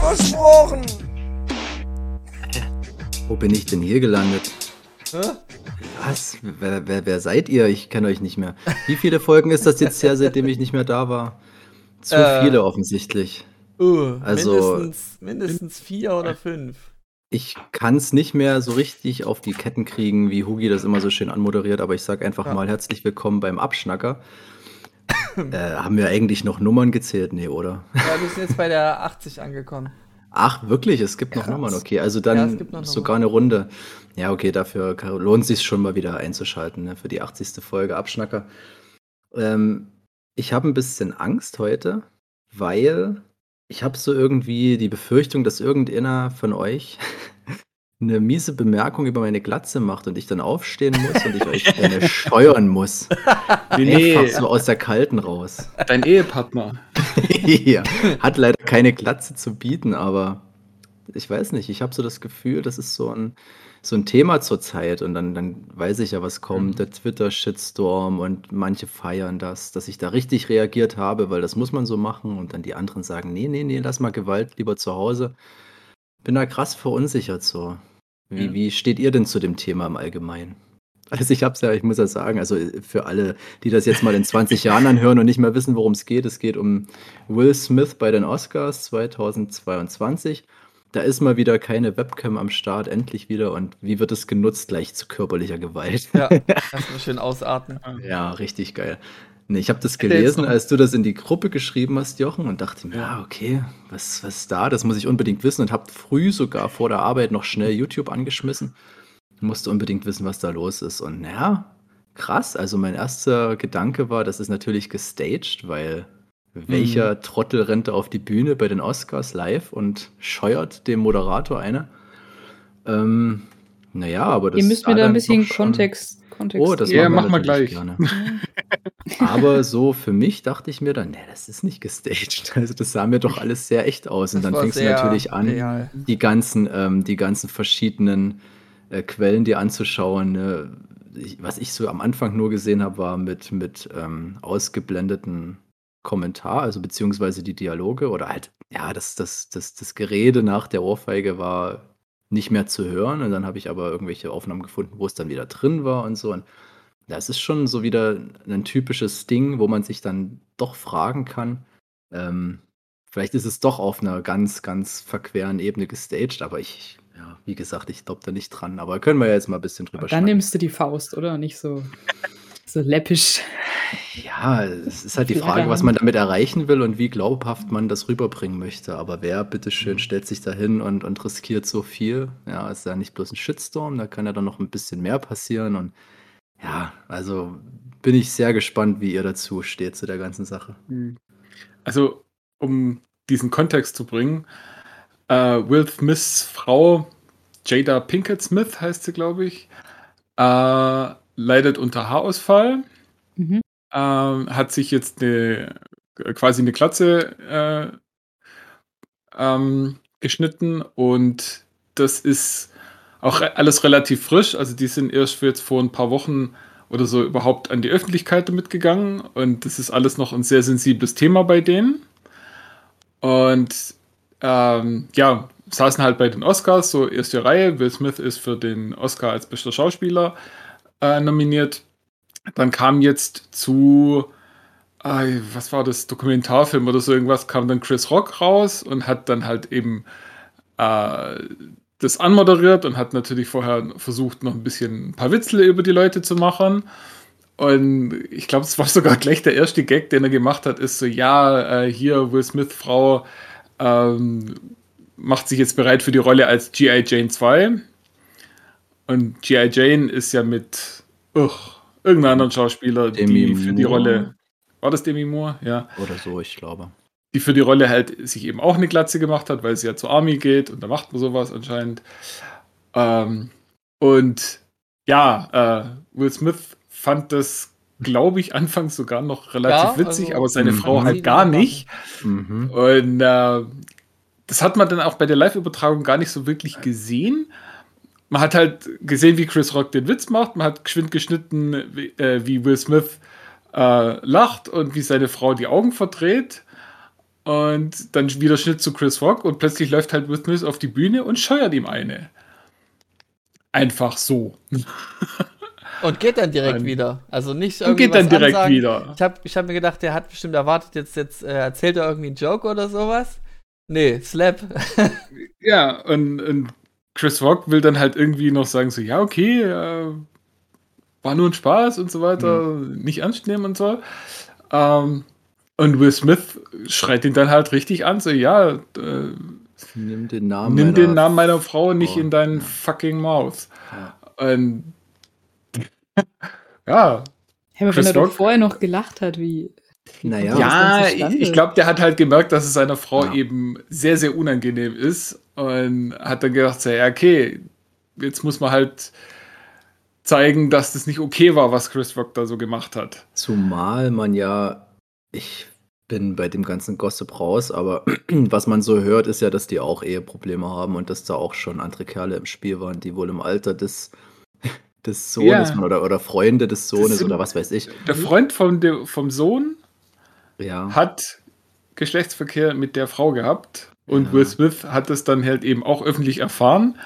Versprochen. Wo bin ich denn hier gelandet? Hä? Was? Wer, wer, wer seid ihr? Ich kenne euch nicht mehr. Wie viele Folgen ist das jetzt her, seitdem ich nicht mehr da war? Zu Äh. viele offensichtlich. Uh, Also- mindestens, mindestens vier oder fünf. Ich kann es nicht mehr so richtig auf die Ketten kriegen, wie Hugi das immer so schön anmoderiert, aber ich sage einfach Ja. mal herzlich willkommen beim Abschnacker. äh, haben wir eigentlich noch Nummern gezählt? Nee, oder? Ja, wir sind jetzt bei der 80 angekommen. Ach, wirklich? Es gibt noch Krass. Nummern, okay. Also Ja, dann es noch sogar eine Runde. Ja, okay, dafür lohnt sich schon mal wieder einzuschalten, ne, für die 80. Folge Abschnacker. Ähm, ich habe ein bisschen Angst heute, weil ich habe so irgendwie die Befürchtung, dass irgendeiner von euch eine miese Bemerkung über meine Glatze macht und ich dann aufstehen muss und ich euch eine steuern muss. Nee, Einfach nee, so aus der Kalten raus. dein Ehepartner. ja, hat leider keine Glatze zu bieten, aber ich weiß nicht, ich habe so das Gefühl, das ist so ein, so ein Thema zurzeit und dann, dann weiß ich ja, was kommt, der Twitter-Shitstorm und manche feiern das, dass ich da richtig reagiert habe, weil das muss man so machen und dann die anderen sagen, nee, nee, nee, lass mal Gewalt lieber zu Hause. Bin da krass verunsichert so. Wie, wie steht ihr denn zu dem Thema im Allgemeinen? Also ich hab's ja, ich muss ja sagen, also für alle, die das jetzt mal in 20 Jahren anhören und nicht mehr wissen, worum es geht, es geht um Will Smith bei den Oscars 2022. Da ist mal wieder keine Webcam am Start, endlich wieder. Und wie wird es genutzt? Gleich zu körperlicher Gewalt. Ja, erstmal schön ausatmen. Ja, richtig geil. Nee, ich habe das gelesen, als du das in die Gruppe geschrieben hast, Jochen, und dachte mir, Ja. ja, okay, was, was ist da? Das muss ich unbedingt wissen und habe früh sogar vor der Arbeit noch schnell YouTube angeschmissen. Musste unbedingt wissen, was da los ist. Und ja, krass. Also mein erster Gedanke war, das ist natürlich gestaged, weil welcher Trottel rennt da auf die Bühne bei den Oscars live und scheuert dem Moderator eine? Ähm, naja, aber das Ihr müsst mir da ein bisschen Kontext, Kontext Oh, das Ja, geben. machen wir mach mal natürlich gleich. gerne. Aber so für mich dachte ich mir dann, nee, das ist nicht gestaged. Also das sah mir doch alles sehr echt aus. Und Das dann war fingst du natürlich an, real. die ganzen, ähm, die ganzen verschiedenen äh, Quellen dir anzuschauen. Ne? Ich, was ich so am Anfang nur gesehen habe, war mit, mit ähm, ausgeblendeten Kommentar, also beziehungsweise die Dialoge oder halt, ja, das, das, das, das Gerede nach der Ohrfeige war nicht mehr zu hören. Und dann habe ich aber irgendwelche Aufnahmen gefunden, wo es dann wieder drin war und so. Und das ist schon so wieder ein typisches Ding, wo man sich dann doch fragen kann, ähm, vielleicht ist es doch auf einer ganz, ganz verqueren Ebene gestaged, aber ich, ja, wie gesagt, ich glaube da nicht dran. Aber können wir ja jetzt mal ein bisschen drüber Dann nimmst du die Faust, oder? Nicht so, so läppisch. Ja, es ist halt die Frage, was man damit erreichen will und wie glaubhaft man das rüberbringen möchte. Aber wer, bitteschön, stellt sich da hin und, und riskiert so viel? Ja, ist ja nicht bloß ein Shitstorm, da kann ja dann noch ein bisschen mehr passieren. Und ja, also bin ich sehr gespannt, wie ihr dazu steht zu der ganzen Sache. Also, um diesen Kontext zu bringen, äh, Will Smiths Frau, Jada Pinkett Smith heißt sie, glaube ich, äh, leidet unter Haarausfall, Mhm. Ähm, hat sich jetzt eine, quasi eine Glatze äh, ähm, geschnitten und das ist auch alles relativ frisch. Also die sind erst für jetzt vor ein paar Wochen oder so überhaupt an die Öffentlichkeit damit gegangen und das ist alles noch ein sehr sensibles Thema bei denen. Und ähm, ja, saßen halt bei den Oscars, so erste Reihe. Will Smith ist für den Oscar als bester Schauspieler äh, nominiert. Dann kam jetzt zu, äh, was war das, Dokumentarfilm oder so irgendwas, kam dann Chris Rock raus und hat dann halt eben äh, das anmoderiert und hat natürlich vorher versucht, noch ein bisschen ein paar Witzel über die Leute zu machen. Und ich glaube, es war sogar gleich der erste Gag, den er gemacht hat, ist so, ja, äh, hier Will Smith Frau ähm, macht sich jetzt bereit für die Rolle als G.I. Jane 2. Und G.I. Jane ist ja mit uch, irgendeinem anderen Schauspieler, Demi die für die? Rolle. War das Demi Moore? Ja. Oder so, ich glaube. die für die Rolle halt sich eben auch eine Glatze gemacht hat, weil sie ja zur Army geht und da macht man sowas anscheinend. Ähm, und ja, äh, Will Smith fand das, glaube ich, anfangs sogar noch relativ Ja, witzig, also- aber seine Mhm. Frau halt Sie gar nicht. Mhm. Und äh, das hat man dann auch bei der Live-Übertragung gar nicht so wirklich gesehen. Man hat halt gesehen, wie Chris Rock den Witz macht. Man hat geschwind geschnitten, wie, äh, wie Will Smith äh, lacht und wie seine Frau die Augen verdreht. Und dann wieder Schnitt zu Chris Rock und plötzlich läuft halt Will Smith auf die Bühne und scheuert ihm eine. Einfach so. Und geht dann direkt Ein- wieder. Also nicht Und irgendwie geht dann direkt ansagen. wieder. Ich habe ich hab mir gedacht, der hat bestimmt erwartet, jetzt, jetzt äh, erzählt er irgendwie einen Joke oder sowas. Nee, Slap. Ja, und, und Chris Rock will dann halt irgendwie noch sagen, so, ja, okay, äh, war nur ein Spaß und so weiter, nicht ernst nehmen und so. Ähm, und Will Smith schreit ihn dann halt richtig an, so, ja, äh, Nimm den Namen. nimm meiner- den Namen meiner Frau nicht Frau. in deinen fucking Mouth. Ja. Und ja, Chris wenn er doch Rock? vorher noch gelacht hat, wie. Naja. Ja, ich, glaube, der hat halt gemerkt, dass es seiner Frau Ja. eben sehr, sehr unangenehm ist und hat dann gedacht, ja, okay, jetzt muss man halt zeigen, dass das nicht okay war, was Chris Rock da so gemacht hat. Zumal man ja, ich bin bei dem ganzen Gossip raus, aber was man so hört, ist ja, dass die auch Eheprobleme haben und dass da auch schon andere Kerle im Spiel waren, die wohl im Alter des, des Sohnes Ja. oder, oder Freunde des Sohnes oder was weiß ich. Der Freund vom, vom Sohn Ja. hat Geschlechtsverkehr mit der Frau gehabt und Ja. Will Smith hat es dann halt eben auch öffentlich erfahren.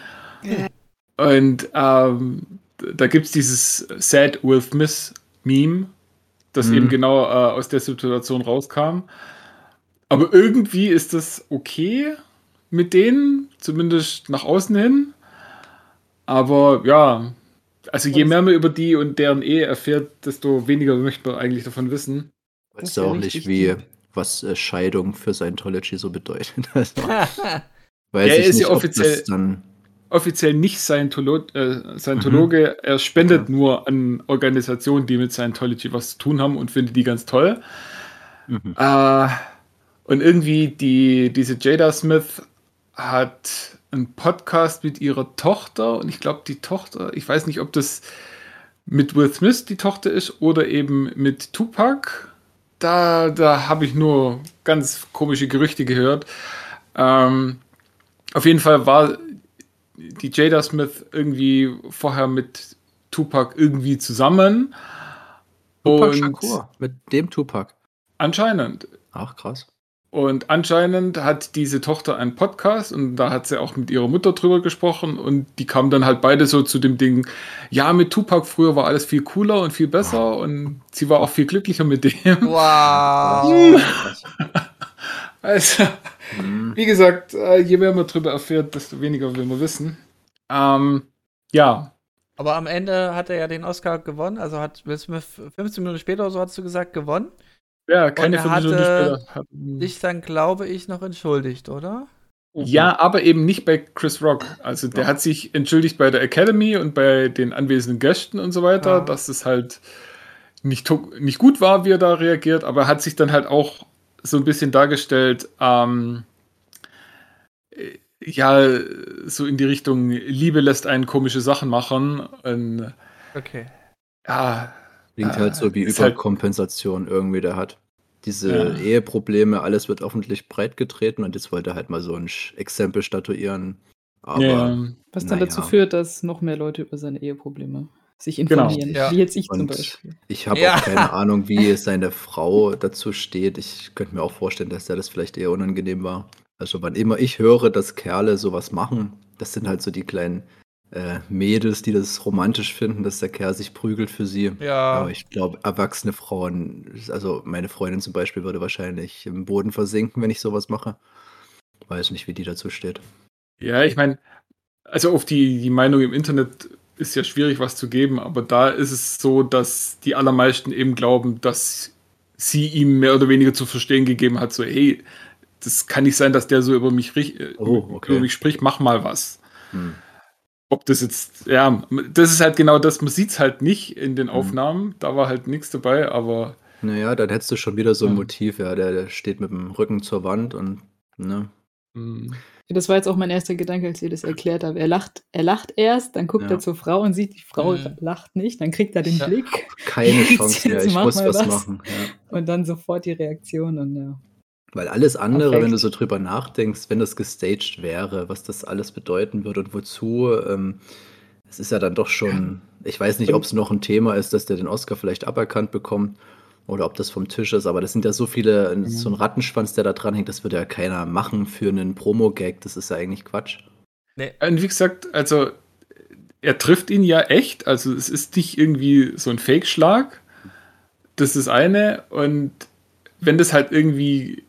Und ähm, da gibt es dieses Sad Will Smith Meme, das Mhm. eben genau äh, aus der Situation rauskam. Aber irgendwie ist das okay mit denen, zumindest nach außen hin. Aber ja, also je mehr man über die und deren Ehe erfährt, desto weniger möchte man eigentlich davon wissen. Weiß ist ja auch nicht, wie, deep. was äh, Scheidung für Scientology so bedeutet. Also, weiß er ich ist nicht, ja offiziell- dann. offiziell nicht Scientolo äh, Scientologe. Er spendet nur an Organisationen, die mit Scientology was zu tun haben und findet die ganz toll. Mhm. Äh, und irgendwie die, diese Jada Smith hat einen Podcast mit ihrer Tochter und ich glaube, die Tochter, ich weiß nicht, ob das mit Will Smith die Tochter ist oder eben mit Tupac. Da, da habe ich nur ganz komische Gerüchte gehört. Ähm, auf jeden Fall war die Jada Smith irgendwie vorher mit Tupac irgendwie zusammen. Tupac und Shakur, mit dem Tupac. anscheinend. Ach, krass. Und anscheinend hat diese Tochter einen Podcast und da hat sie auch mit ihrer Mutter drüber gesprochen und die kamen dann halt beide so zu dem Ding, ja, mit Tupac früher war alles viel cooler und viel besser und sie war auch viel glücklicher mit dem. wow. Also, Mhm. wie gesagt, äh, je mehr man drüber erfährt, desto weniger will man wissen. Ähm, ja, Aber am Ende hat er ja den Oscar gewonnen. Also hat Will Smith 15 Minuten später oder so hast du gesagt, gewonnen. Ja, keine er Viertelstunde später. hat- Dich dann, glaube ich, noch entschuldigt, oder? Ja, aber eben nicht bei Chris Rock. Also der Ja. hat sich entschuldigt bei der Academy und bei den anwesenden Gästen und so weiter, Ja. dass es halt nicht, nicht gut war, wie er da reagiert, aber er hat sich dann halt auch so ein bisschen dargestellt, ähm, äh, ja, so in die Richtung, Liebe lässt einen komische Sachen machen. Und, Okay. ja, Klingt Ah, halt so wie ist halt- Überkompensation irgendwie, der hat. Diese Ja. Eheprobleme, alles wird öffentlich breit getreten und jetzt wollte er halt mal so ein Exempel statuieren. Aber ja, Was dann Naja. dazu führt, dass noch mehr Leute über seine Eheprobleme sich Genau. informieren. Ja. Wie jetzt ich zum Und Beispiel. ich habe Ja. auch keine Ahnung, wie seine Frau dazu steht. Ich könnte mir auch vorstellen, dass der das vielleicht eher unangenehm war. Also wann immer ich höre, dass Kerle sowas machen, das sind halt so die kleinen äh, Mädels, die das romantisch finden, dass der Kerl sich prügelt für sie. Ja. Aber ich glaube, erwachsene Frauen, also meine Freundin zum Beispiel, würde wahrscheinlich im Boden versinken, wenn ich sowas mache. Weiß nicht, wie die dazu steht. Ja, ich meine, also auf die, die Meinung im Internet ist ja schwierig, was zu geben, aber da ist es so, dass die allermeisten eben glauben, dass sie ihm mehr oder weniger zu verstehen gegeben hat, so, hey, das kann nicht sein, dass der so über mich, Oh, okay. über mich spricht, mach mal was. Hm. Ob das jetzt, ja, das ist halt genau das, man sieht es halt nicht in Mhm. den Aufnahmen, da war halt nichts dabei, aber Naja, dann hättest du schon wieder so ein Ja. Motiv, ja, der, der steht mit dem Rücken zur Wand und, ne? Hm. Das war jetzt auch mein erster Gedanke, als ihr das erklärt habt. Er lacht, er lacht erst, dann guckt Ja. er zur Frau und sieht, die Frau Mhm. lacht nicht, dann kriegt er den Ja. Blick Keine Chance mehr, jetzt ich mach muss mal was was. machen. Ja. und dann sofort die Reaktion und ja. Weil alles andere, Perfekt. wenn du so drüber nachdenkst, wenn das gestaged wäre, was das alles bedeuten würde und wozu, ähm, es ist ja dann doch schon, ich weiß nicht, ob es noch ein Thema ist, dass der den Oscar vielleicht aberkannt bekommt oder ob das vom Tisch ist, aber das sind ja so viele, so ein Rattenschwanz, der da dran hängt, das würde ja keiner machen für einen Promo-Gag, das ist ja eigentlich Quatsch. Nee. Und wie gesagt, also er trifft ihn ja echt. Also es ist nicht irgendwie so ein Fake-Schlag. Das ist eine. Und wenn das halt irgendwie.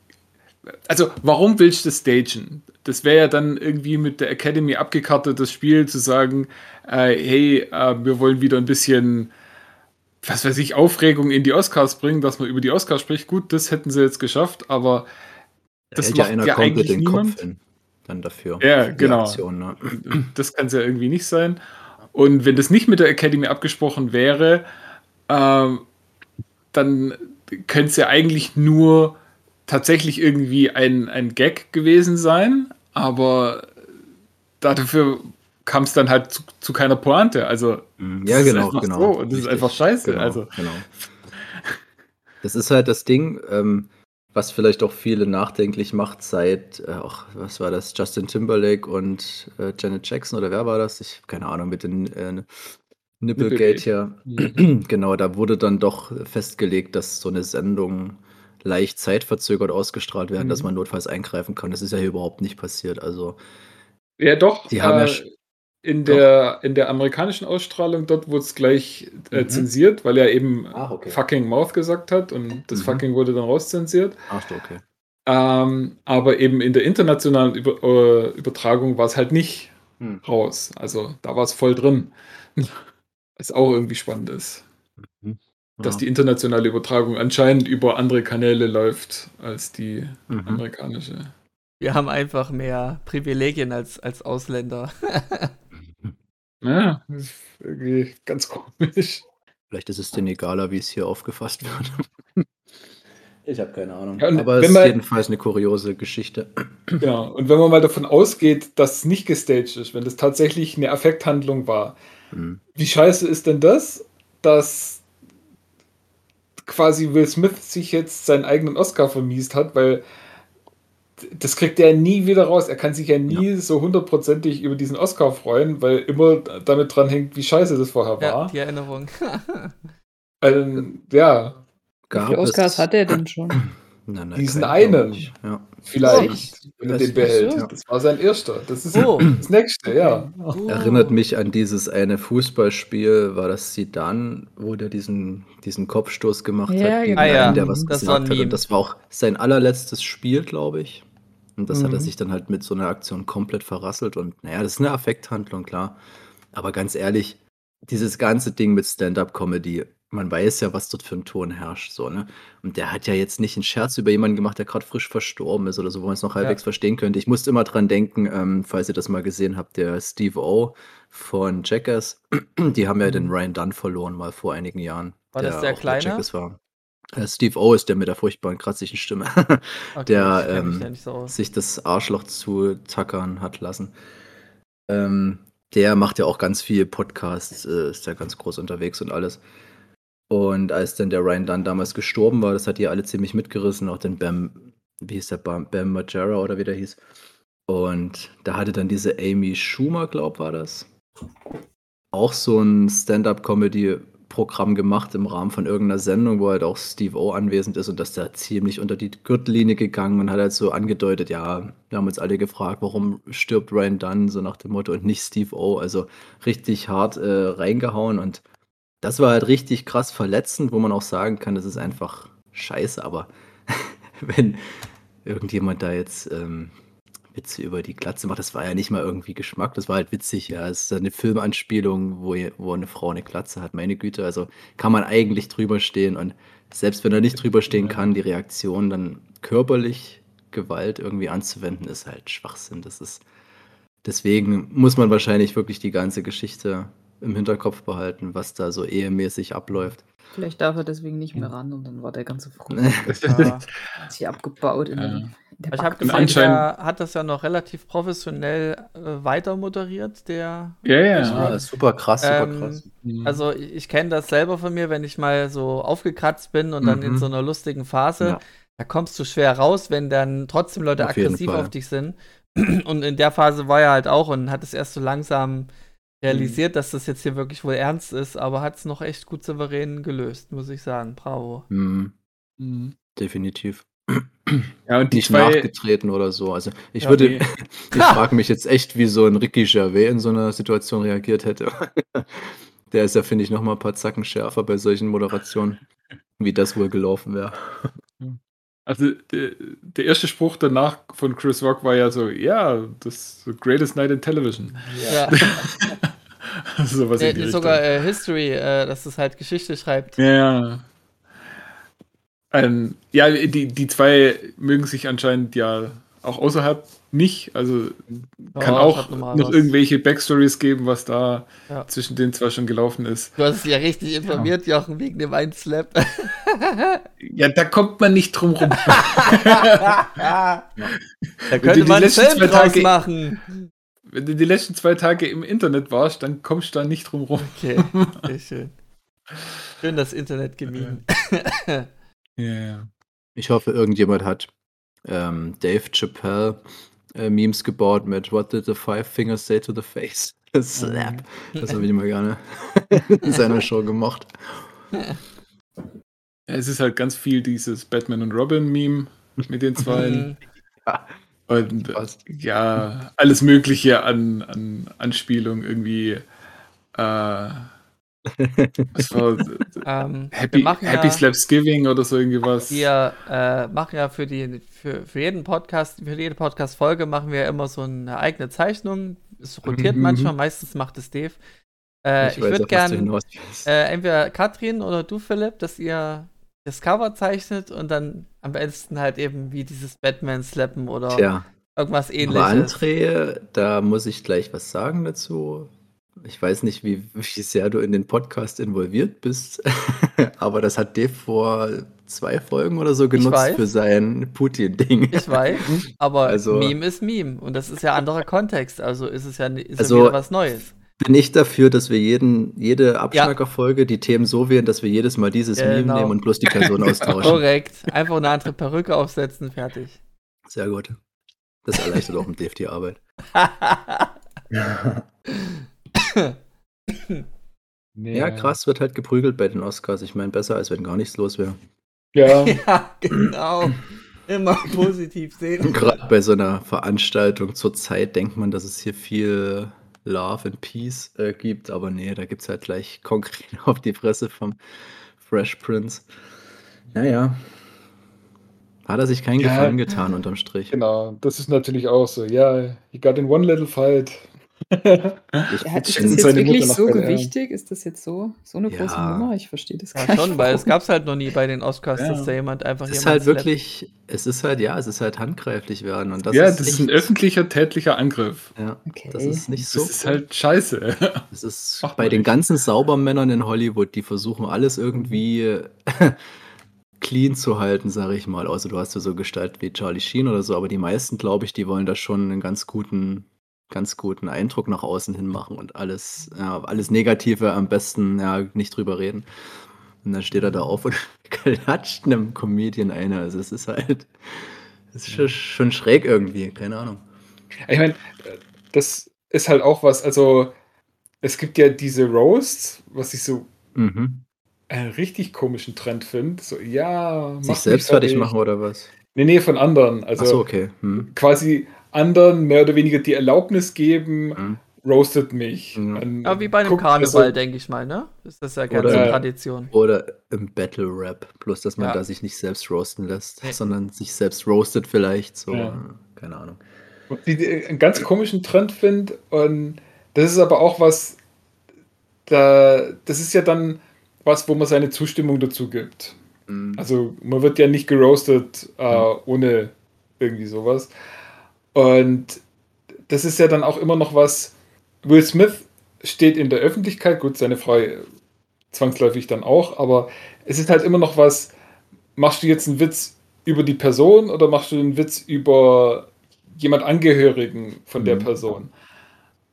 Also, warum willst du das stagen? Das wäre ja dann irgendwie mit der Academy abgekartet, das Spiel zu sagen, äh, hey, äh, wir wollen wieder ein bisschen, was weiß ich, Aufregung in die Oscars bringen, dass man über die Oscars spricht. Gut, das hätten sie jetzt geschafft, aber Da Das ja macht einer ja komplett eigentlich den niemand. Kopf hin, dann dafür. Ja, genau. Aktion, ne? Das kann es ja irgendwie nicht sein. Und wenn das nicht mit der Academy abgesprochen wäre, ähm, dann könnte es ja eigentlich nur tatsächlich irgendwie ein, ein Gag gewesen sein, aber dafür kam es dann halt zu, zu keiner Pointe. Also, Mhm. das Ja, ist genau, einfach genau. so und das ist einfach scheiße, Genau, also. genau. Das ist halt das Ding, ähm, was vielleicht auch viele nachdenklich macht, seit, äh, auch, was war das, Justin Timberlake und äh, Janet Jackson oder wer war das? Ich habe keine Ahnung, mit den äh, Nipplegate hier. genau, da wurde dann doch festgelegt, dass so eine Sendung leicht zeitverzögert ausgestrahlt werden, dass Mhm. man notfalls eingreifen kann. Das ist ja hier überhaupt nicht passiert. Also, Ja, doch. Die haben ja äh, sch- in, der, in der amerikanischen Ausstrahlung, dort wurde es gleich äh, Mhm. zensiert, weil er eben Ach, okay. fucking Mouth gesagt hat und das Mhm. fucking wurde dann rauszensiert. ach okay. Ähm, aber eben in der internationalen Über äh, Übertragung war es halt nicht Hm. raus. Also da war es voll drin. Was auch irgendwie spannend ist. Dass Ja. die internationale Übertragung anscheinend über andere Kanäle läuft als die Mhm. amerikanische. Wir haben einfach mehr Privilegien als, als Ausländer. Ja, das ist irgendwie ganz komisch. Vielleicht ist es denen egaler, wie es hier aufgefasst wird. Ich habe keine Ahnung. Ja, Aber es ist man- jedenfalls eine kuriose Geschichte. Genau. Und wenn man mal davon ausgeht, dass es nicht gestaged ist, wenn das tatsächlich eine Affekthandlung war, Hm. wie scheiße ist denn das, dass quasi Will Smith sich jetzt seinen eigenen Oscar vermiest hat, weil das kriegt er nie wieder raus. Er kann sich ja nie so hundertprozentig über diesen Oscar freuen, weil immer damit dran hängt, wie scheiße das vorher Ja, war. die Erinnerung. Ähm, ja, Wie viele Oscars hat er denn schon? Nein, nein, Diesen einen. Ja. Vielleicht, wenn er Das- den behält. So. Das war sein erster. Das ist Oh. das nächste, ja. Oh. Erinnert mich an dieses eine Fußballspiel, war das Zidane, wo der diesen, diesen Kopfstoß gemacht Ja, hat, gegen genau. Ah, ja. einen, der was Das gesagt hat. Und das war auch sein allerletztes Spiel, glaube ich. Und das hat er Mhm. sich dann halt mit so einer Aktion komplett verrasselt. Und naja, das ist eine Affekthandlung, klar. Aber ganz ehrlich, dieses ganze Ding mit Stand-up-Comedy, man weiß ja, was dort für ein Ton herrscht, so, ne? Und der hat ja jetzt nicht einen Scherz über jemanden gemacht, der gerade frisch verstorben ist oder so, wo man es noch halbwegs verstehen könnte. Ich musste immer dran denken, ähm, falls ihr das mal gesehen habt, der Steve O von Jackass, die haben ja den Ryan Dunn verloren mal vor einigen Jahren. War das der auch bei Kleine? Jackass war. Äh, Steve O ist der mit der furchtbaren kratzigen Stimme, Okay, der, ähm, nicht so sich das Arschloch zu tackern hat lassen. Ähm, der macht ja auch ganz viel Podcasts, äh, ist ja ganz groß unterwegs und alles. Und als dann der Ryan Dunn damals gestorben war, das hat die alle ziemlich mitgerissen, auch den Bam, wie hieß der, Bam, Bam Margera oder wie der hieß. Und da hatte dann diese Amy Schumer, glaub war das, auch so ein Stand-up-Comedy-Programm gemacht im Rahmen von irgendeiner Sendung, wo halt auch Steve O anwesend ist und das da ziemlich unter die Gürtellinie gegangen und hat halt so angedeutet, ja, wir haben uns alle gefragt, warum stirbt Ryan Dunn, so nach dem Motto, und nicht Steve O, also richtig hart äh, reingehauen und das war halt richtig krass verletzend, wo man auch sagen kann, das ist einfach scheiße, aber wenn irgendjemand da jetzt ähm, Witze über die Glatze macht, das war ja nicht mal irgendwie Geschmack, das war halt witzig, ja. Es ist eine Filmanspielung, wo, wo eine Frau eine Glatze hat, meine Güte, also kann man eigentlich drüber stehen und selbst wenn er nicht drüber stehen kann, die Reaktion dann körperlich Gewalt irgendwie anzuwenden, ist halt Schwachsinn. Das ist deswegen muss man wahrscheinlich wirklich die ganze Geschichte im Hinterkopf behalten, was da so ehemäßig abläuft. Vielleicht darf er deswegen nicht mehr ran und dann war der ganze Frust Ja. sich abgebaut in, Ja. der Ich habe gesehen, der hat das ja noch relativ professionell äh, weiter moderiert, der Ja, ja. Ja, super krass, super Ähm, krass. Also ich, ich kenne das selber von mir, wenn ich mal so aufgekratzt bin und dann in Mhm. so einer lustigen Phase, Ja. da kommst du schwer raus, wenn dann trotzdem Leute Auf aggressiv Fall. auf dich sind. Und in der Phase war er halt auch und hat es erst so langsam realisiert, dass das jetzt hier wirklich wohl ernst ist, aber hat es noch echt gut souverän gelöst, muss ich sagen. Bravo. Mhm, Mhm. definitiv. Ja, und die Nicht zwei. nachgetreten oder so. Also ich Ja, würde, nee. ich frage mich jetzt echt, wie so ein Ricky Gervais in so einer Situation reagiert hätte. Der ist ja, finde ich, noch mal ein paar Zacken schärfer bei solchen Moderationen, wie das wohl gelaufen wäre. Also der, der erste Spruch danach von Chris Rock war ja so, ja, das ist the greatest night in television. Ja. so was die sogar äh, History, äh, dass es halt Geschichte schreibt. Ja. Ähm, ja, die, die zwei mögen sich anscheinend ja auch außerhalb nicht. Also kann Ja, auch noch irgendwelche Backstories geben, was da Ja. zwischen den zwei schon gelaufen ist. Du hast es ja richtig informiert, Jochen, wegen dem einen Slap. Ja, da kommt man nicht drum rum. da könnte man einen Film draus Tage- machen. Wenn du die letzten zwei Tage im Internet warst, dann kommst du da nicht drum rum. Okay, sehr schön. Schön das Internet gemieden. Ja, ja. Ich hoffe, irgendjemand hat ähm, Dave Chappelle äh, Memes gebaut mit What did the five fingers say to the face? Slap. Das habe ich immer gerne in seiner Show gemacht. Es ist halt ganz viel dieses Batman und Robin-Meme mit den zwei. Mhm. Und Passt. ja, alles Mögliche an, an Anspielung irgendwie. Äh, was war, Ähm, Happy, ja, Slapsgiving oder so irgendwas. wir äh, machen ja für die für, für jeden Podcast, für jede Podcast-Folge machen wir immer so eine eigene Zeichnung. Es rotiert Mhm. manchmal, meistens macht es Dave. Äh, ich weiß, würde auf was du gern hinaus willst. äh, entweder Katrin oder du, Philipp, dass ihr das Cover zeichnet und dann am besten halt eben wie dieses Batman-Slappen oder Tja, irgendwas aber ähnliches. André, da muss ich gleich was sagen dazu. Ich weiß nicht, wie, wie sehr du in den Podcast involviert bist, aber das hat Dave vor zwei Folgen oder so genutzt für sein Putin-Ding. Ich weiß, aber Also- Meme ist Meme und das ist ja anderer Kontext, also ist es ja, ist Also- ja wieder was Neues. Bin ich dafür, dass wir jeden, jede Abschnackerfolge die Themen so wählen, dass wir jedes Mal dieses Meme Genau. nehmen und bloß die Person austauschen. Korrekt, einfach eine andere Perücke aufsetzen, fertig. Sehr gut. Das erleichtert auch mit Dave die Arbeit. Ja, krass, wird halt geprügelt bei den Oscars. Ich meine, besser, als wenn gar nichts los wäre. Ja, ja, genau. Immer positiv sehen. Gerade bei so einer Veranstaltung zur Zeit denkt man, dass es hier viel Love and Peace äh, gibt, aber nee, da gibt es halt gleich konkret auf die Fresse vom Fresh Prince. Naja. Hat er sich keinen Ja. Gefallen getan unterm Strich. genau. Das ist natürlich auch so. Ja, he got in one little fight. Ich Ja, ist das jetzt seine wirklich so gewichtig? Ist das jetzt so, so eine große Ja. Nummer? Ich verstehe das Ja, gar nicht. schon, weil es gab es halt noch nie bei den Oscars, Ja. dass da jemand einfach es ist halt slappt. wirklich, es ist halt, ja, es ist halt handgreiflich werden. Und das ja, ist das ist ein öffentlicher, tätlicher Angriff. Ja, Okay. das ist nicht so. Das ist halt scheiße. Das ist Macht bei den ganzen Saubermännern in Hollywood, die versuchen alles irgendwie clean zu halten, sage ich mal. Außer du hast ja so Gestalt wie Charlie Sheen oder so, aber die meisten, glaube ich, die wollen da schon einen ganz guten, ganz guten Eindruck nach außen hin machen und alles, ja, alles Negative am besten ja, nicht drüber reden. Und dann steht er da auf und klatscht einem Comedian eine. Also es ist halt, es ist schon, schräg irgendwie, keine Ahnung. Ich meine, das ist halt auch was, also es gibt ja diese Roasts, was ich so Mhm. einen richtig komischen Trend finde. So, ja, mach Sich selbst fertig machen oder was? Nee, nee, von anderen. Also so, okay. Hm. quasi anderen mehr oder weniger die Erlaubnis geben, Hm. roastet mich. Ja. Dann Aber wie bei einem Karneval, so- denke ich mal, ne? Ist das ja ganz Oder- so Tradition. Oder im Battle Rap. Bloß, dass man Ja. da sich nicht selbst roasten lässt, sondern sich selbst roastet vielleicht. So, Ja. keine Ahnung. die, die einen ganz komischen Trend finde. Und das ist aber auch was, da, das ist ja dann was, wo man seine Zustimmung dazu gibt. Mhm. Also man wird ja nicht geroastet äh, ohne irgendwie sowas. Und das ist ja dann auch immer noch was. Will Smith steht in der Öffentlichkeit, gut, seine Frau zwangsläufig dann auch, aber es ist halt immer noch was, machst du jetzt einen Witz über die Person oder machst du einen Witz über jemand Angehörigen von der Mhm. Person?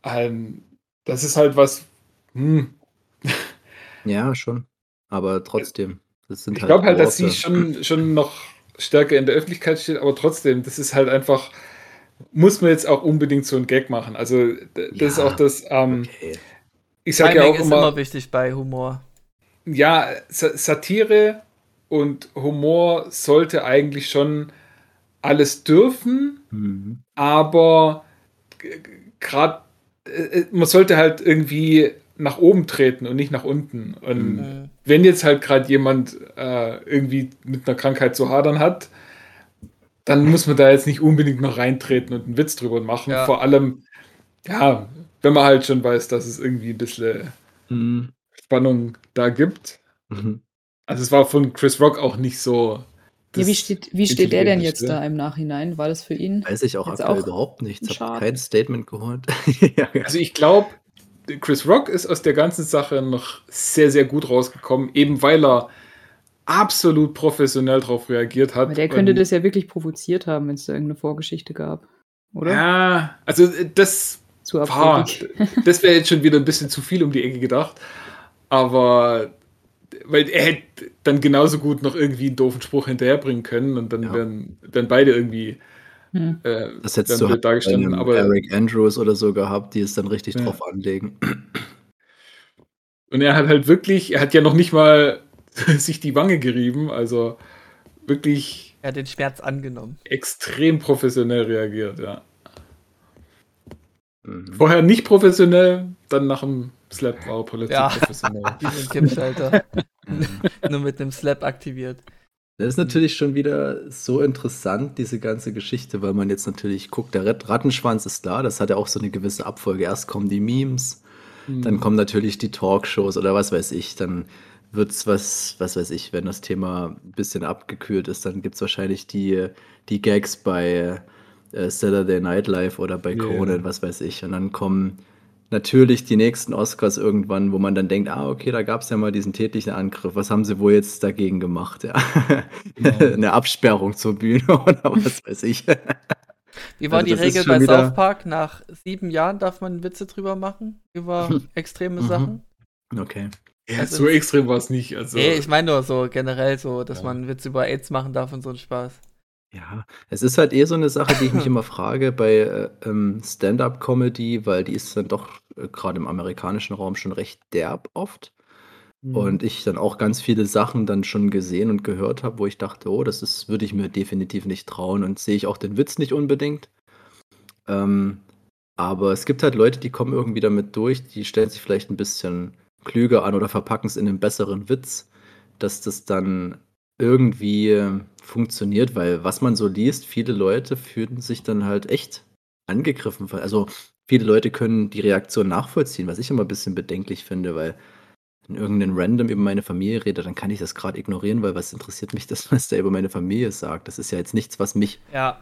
Ähm, das ist halt was, hm, Ja, schon. Aber trotzdem, das sind ich halt glaube halt, dass sie schon, schon noch stärker in der Öffentlichkeit steht, aber trotzdem, das ist halt einfach, muss man jetzt auch unbedingt so einen Gag machen. Also, das ist Ja, auch das, ähm, Okay. ich sage ja auch ist immer, immer wichtig bei Humor. ja, Sa- Satire und Humor sollte eigentlich schon alles dürfen, Mhm. aber gerade man sollte halt irgendwie nach oben treten und nicht nach unten. Und Mhm. wenn jetzt halt gerade jemand äh, irgendwie mit einer Krankheit zu hadern hat, dann muss man da jetzt nicht unbedingt noch reintreten und einen Witz drüber machen. Ja. Vor allem, ja, wenn man halt schon weiß, dass es irgendwie ein bisschen Mhm. Spannung da gibt. Mhm. Also es war von Chris Rock auch nicht so. Ja, wie steht, wie steht der denn jetzt da im Nachhinein? War das für ihn? Weiß ich auch Jetzt aktuell auch überhaupt nichts. Ich habe kein Statement gehört. ja, Also ich glaube, Chris Rock ist aus der ganzen Sache noch sehr, sehr gut rausgekommen, eben weil er absolut professionell darauf reagiert hat. Aber der könnte Und- das ja wirklich provoziert haben, wenn es da irgendeine Vorgeschichte gab. Oder? Ja, also äh, das Zu abwegig. das wäre jetzt schon wieder ein bisschen zu viel um die Ecke gedacht. Aber weil er hätte dann genauso gut noch irgendwie einen doofen Spruch hinterherbringen können und dann Ja. wären, wären beide irgendwie Hm. äh, Das hättest du halt dargestanden. Aber Eric Andrews oder so gehabt, die es dann richtig Ja. drauf anlegen. und er hat halt wirklich, er hat ja noch nicht mal sich die Wange gerieben, also wirklich Er hat den Schmerz angenommen. extrem professionell reagiert, ja. Mhm. Vorher nicht professionell, dann nach dem Slap war er plötzlich Ja. professionell. Kippschalter. Mhm. Nur mit einem Slap aktiviert. Das ist natürlich schon wieder so interessant, diese ganze Geschichte, weil man jetzt natürlich guckt, der Rat- Rattenschwanz ist da, das hat ja auch so eine gewisse Abfolge. Erst kommen die Memes, dann kommen natürlich die Talkshows oder was weiß ich, dann wird es was, was weiß ich, wenn das Thema ein bisschen abgekühlt ist, dann gibt es wahrscheinlich die, die Gags bei äh, Saturday Night Live oder bei. Conan, was weiß ich. Und dann kommen natürlich die nächsten Oscars irgendwann, wo man dann denkt, ah, okay, da gab es ja mal diesen tätlichen Angriff. Was haben sie wohl jetzt dagegen gemacht? Ja. Genau. Eine Absperrung zur Bühne oder was weiß ich. Wie war Also die Regel bei wieder- South Park? Nach sieben Jahren darf man Witze drüber machen? Über extreme Mhm. Sachen? Okay. Ja, Also- so extrem war es nicht. Also, Nee, ich meine nur so generell so, dass Ja. man Witze über AIDS machen darf und so ein Spaß. Ja, es ist halt eh so eine Sache, die ich mich immer frage bei äh, ähm, Stand-up-Comedy, weil die ist dann doch äh, gerade im amerikanischen Raum schon recht derb oft. Mhm. Und ich dann auch ganz viele Sachen dann schon gesehen und gehört habe, wo ich dachte, oh, das ist, würde ich mir definitiv nicht trauen und sehe ich auch den Witz nicht unbedingt. Ähm, aber es gibt halt Leute, die kommen irgendwie damit durch, die stellen sich vielleicht ein bisschen klüger an oder verpacken es in einen besseren Witz, dass das dann irgendwie äh, funktioniert, weil was man so liest, viele Leute fühlen sich dann halt echt angegriffen. Also viele Leute können die Reaktion nachvollziehen, was ich immer ein bisschen bedenklich finde, weil wenn irgendein Random über meine Familie redet, dann kann ich das gerade ignorieren, weil was interessiert mich das, was der über meine Familie sagt? Das ist ja jetzt nichts, was mich Ja,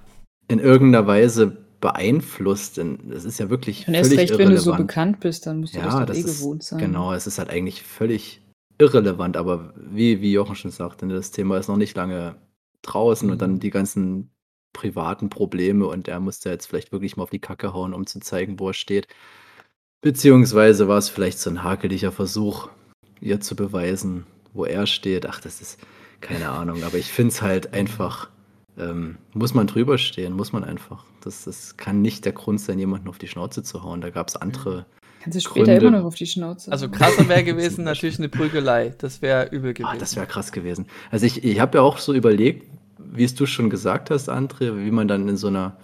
in irgendeiner Weise beeinflusst, denn das ist ja wirklich Und erst völlig recht, wenn du so irrelevant. bekannt bist, dann musst du das Ja, doch das eh ist gewohnt sein. genau, es ist halt eigentlich völlig irrelevant, aber wie, wie Jochen schon sagte, ne, das Thema ist noch nicht lange draußen und dann Mhm. die ganzen privaten Probleme und er musste jetzt vielleicht wirklich mal auf die Kacke hauen, um zu zeigen, wo er steht. Beziehungsweise war es vielleicht so ein hakeliger Versuch, ihr zu beweisen, wo er steht. Ach, das ist keine Ahnung, aber ich finde es halt einfach, ähm, muss man drüber stehen, muss man einfach. Das, das kann nicht der Grund sein, jemanden auf die Schnauze zu hauen. Da gab es andere. Kannst du später Gründe. immer noch auf die Schnauze. also krasser wäre gewesen natürlich eine Prügelei. Das wäre übel gewesen. Ah, das wäre krass gewesen. Also ich, ich habe ja auch so überlegt, wie es du schon gesagt hast, André, wie man dann in so einer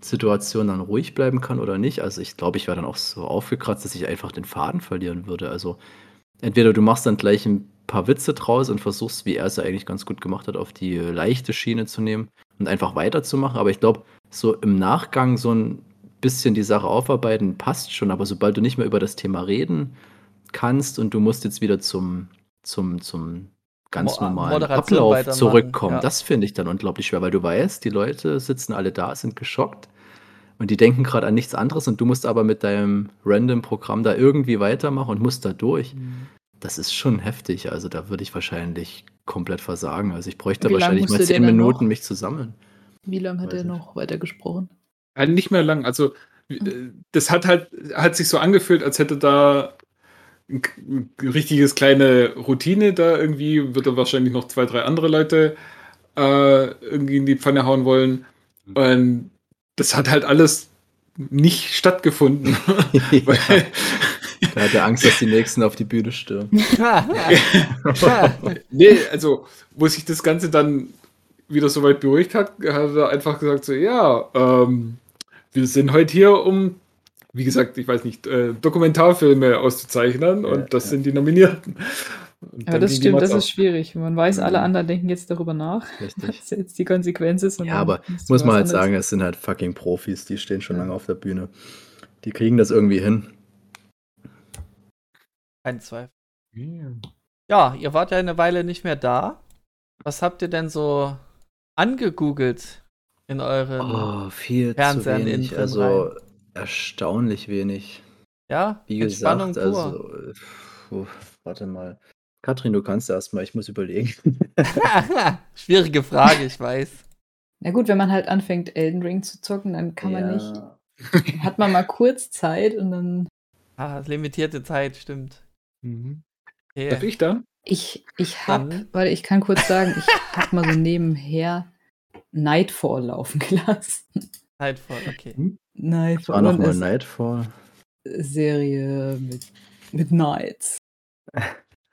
Situation dann ruhig bleiben kann oder nicht. Also ich glaube, ich wäre dann auch so aufgekratzt, dass ich einfach den Faden verlieren würde. Also entweder du machst dann gleich ein paar Witze draus und versuchst, wie er es ja eigentlich ganz gut gemacht hat, auf die leichte Schiene zu nehmen und einfach weiterzumachen. Aber ich glaube, so im Nachgang so ein bisschen die Sache aufarbeiten passt schon. Aber sobald du nicht mehr über das Thema reden kannst und du musst jetzt wieder zum, zum, zum ganz Mo- normalen Moderation Ablauf zurückkommen, ja. das finde ich dann unglaublich schwer, weil du weißt, die Leute sitzen alle da, sind geschockt und die denken gerade an nichts anderes und du musst aber mit deinem Random-Programm da irgendwie weitermachen und musst da durch. Mhm. Das ist schon heftig. Also da würde ich wahrscheinlich komplett versagen. Also ich bräuchte wahrscheinlich mal zehn Minuten, noch? mich zu sammeln. Wie lange hat Weiß er nicht. noch weitergesprochen? Ja, nicht mehr lang. Also, äh, das hat halt, hat sich so angefühlt, als hätte da ein, richtiges kleine Routine da irgendwie, wird er wahrscheinlich noch zwei, drei andere Leute äh, irgendwie in die Pfanne hauen wollen. Und das hat halt alles nicht stattgefunden. Weil, Da hat er Angst, dass die Nächsten auf die Bühne stürmen. nee, also, wo sich das Ganze dann wieder so weit beruhigt hat, hat er einfach gesagt: so, ja, ähm, wir sind heute hier, um, wie gesagt, ich weiß nicht, äh, Dokumentarfilme auszuzeichnen Ja, und das ja. sind die Nominierten. Und Aber dann das stimmt, das ist schwierig. Man weiß, alle Mhm. anderen denken jetzt darüber nach, Richtig. was jetzt die Konsequenz ist. und Ja, aber muss man halt anderes- sagen, es sind halt fucking Profis, die stehen schon Ja. lange auf der Bühne. Die kriegen das irgendwie hin. Kein Zweifel. Ja, ihr wart ja eine Weile nicht mehr da. Was habt ihr denn so angegoogelt in euren. Oh, viel Fernsehen zu wenig. Also erstaunlich wenig. ja, Wie Entspannung gesagt, pur. also, puh, warte mal. Katrin, du kannst erst mal, ich muss überlegen. Schwierige Frage, ich weiß. Na gut, wenn man halt anfängt, Elden Ring zu zocken, dann kann man nicht. Ja. Hat man mal kurz Zeit und dann. Ah, limitierte Zeit, stimmt. Mhm. Okay. Darf ich dann? Ich, ich hab, Dann- weil ich kann kurz sagen, ich hab mal so nebenher Nightfall laufen gelassen. Voll, okay. War Nightfall. noch und mal es- Nightfall. Serie mit, mit Knights.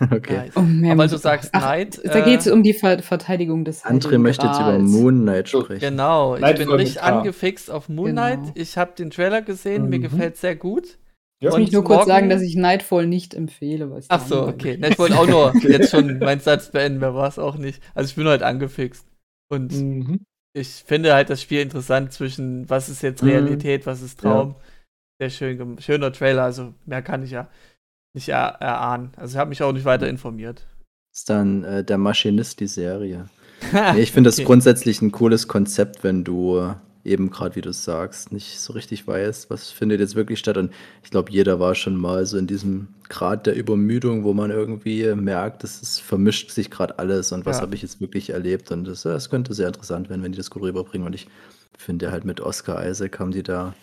Okay. Nice. Oh, Aber du sagst Ach, Knight, Da äh, geht es um die Ver Verteidigung des André möchte jetzt über. Moon Knight sprechen. Genau, ich Nightfall bin richtig angefixt auf Moon Knight. Genau. Ich habe den Trailer gesehen, mir Mhm. gefällt sehr gut. Ja. Lass mich nur kurz sagen, dass ich Nightfall nicht empfehle. Weil Ach so, okay. ist. Na, ich wollte auch nur jetzt schon meinen Satz beenden, mehr war es auch nicht. Also ich bin halt angefixt. Und Mhm. ich finde halt das Spiel interessant zwischen, was ist jetzt Mhm. Realität, was ist Traum. Sehr schön, schöner Trailer, also mehr kann ich ja nicht er erahnen. Also ich habe mich auch nicht weiter informiert. Ist dann äh, der Maschinist die Serie. Nee, ich finde das Okay. grundsätzlich ein cooles Konzept, wenn du äh, eben gerade, wie du es sagst, nicht so richtig weißt, was findet jetzt wirklich statt. Und ich glaube, jeder war schon mal so in diesem Grad der Übermüdung, wo man irgendwie merkt, es ist, vermischt sich gerade alles und was Ja. habe ich jetzt wirklich erlebt. Und das, das könnte sehr interessant werden, wenn die das gut rüberbringen. Und ich finde halt mit Oscar Isaac haben die da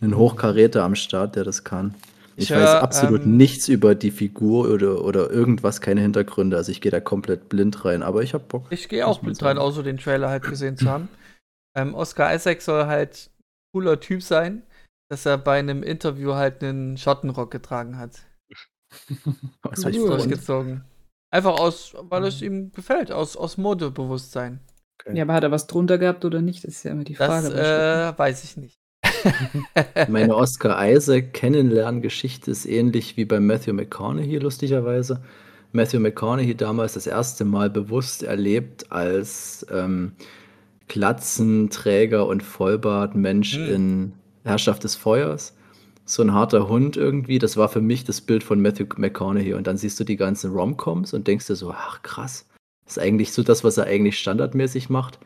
einen Hochkaräter am Start, der das kann. Ich, Ich weiß hör, absolut ähm, nichts über die Figur oder, oder irgendwas, keine Hintergründe. Also ich gehe da komplett blind rein, aber ich habe Bock. Ich gehe auch blind rein, außer den Trailer halt gesehen zu haben. Ähm, Oscar Isaac soll halt cooler Typ sein, dass er bei einem Interview halt einen Schottenrock getragen hat. Welchem Grund? durchgezogen. Einfach aus, weil es ihm gefällt, aus, aus Modebewusstsein. Ja, aber hat er was drunter gehabt oder nicht? Das ist ja immer die Das Frage. Stücken. äh, weiß ich nicht. Meine Oscar Isaac Kennenlerngeschichte ist ähnlich wie bei Matthew McConaughey, lustigerweise. Matthew McConaughey damals das erste Mal bewusst erlebt als ähm, Glatzenträger und Vollbartmensch Hm. in Herrschaft des Feuers. So ein harter Hund irgendwie, das war für mich das Bild von Matthew McConaughey. Und dann siehst du die ganzen Romcoms und denkst dir so, ach krass, das ist eigentlich so das, was er eigentlich standardmäßig macht,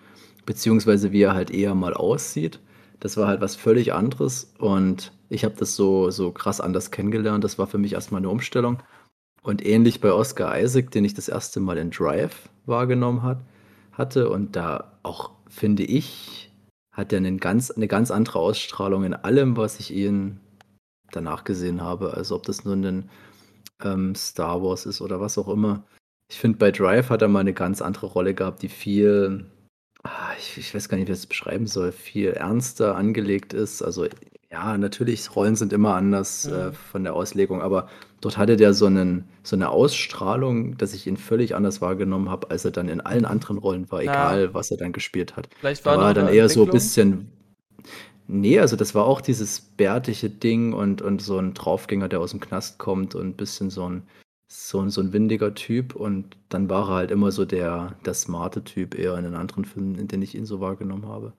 beziehungsweise wie er halt eher mal aussieht. Das war halt was völlig anderes und ich habe das so, so krass anders kennengelernt. Das war für mich erstmal eine Umstellung. Und ähnlich bei Oscar Isaac, den ich das erste Mal in Drive wahrgenommen hat, hatte. Und da auch, finde ich, hat er einen ganz, eine ganz andere Ausstrahlung in allem, was ich ihn danach gesehen habe. Also ob das nun ein ähm, Star Wars ist oder was auch immer. Ich finde, bei Drive hat er mal eine ganz andere Rolle gehabt, die viel, ah, ich, ich weiß gar nicht, wie ich das beschreiben soll, viel ernster angelegt ist. Also ja, natürlich, Rollen sind immer anders äh, Mhm. von der Auslegung, aber dort hatte der so, einen, so eine Ausstrahlung, dass ich ihn völlig anders wahrgenommen habe, als er dann in allen anderen Rollen war, Ja. egal was er dann gespielt hat. Vielleicht Da war, war noch er dann eher so ein bisschen. Nee, also das war auch dieses bärtige Ding und, und so ein Draufgänger, der aus dem Knast kommt und ein bisschen so ein, so ein, so ein windiger Typ. Und dann war er halt immer so der, der smarte Typ eher in den anderen Filmen, in denen ich ihn so wahrgenommen habe.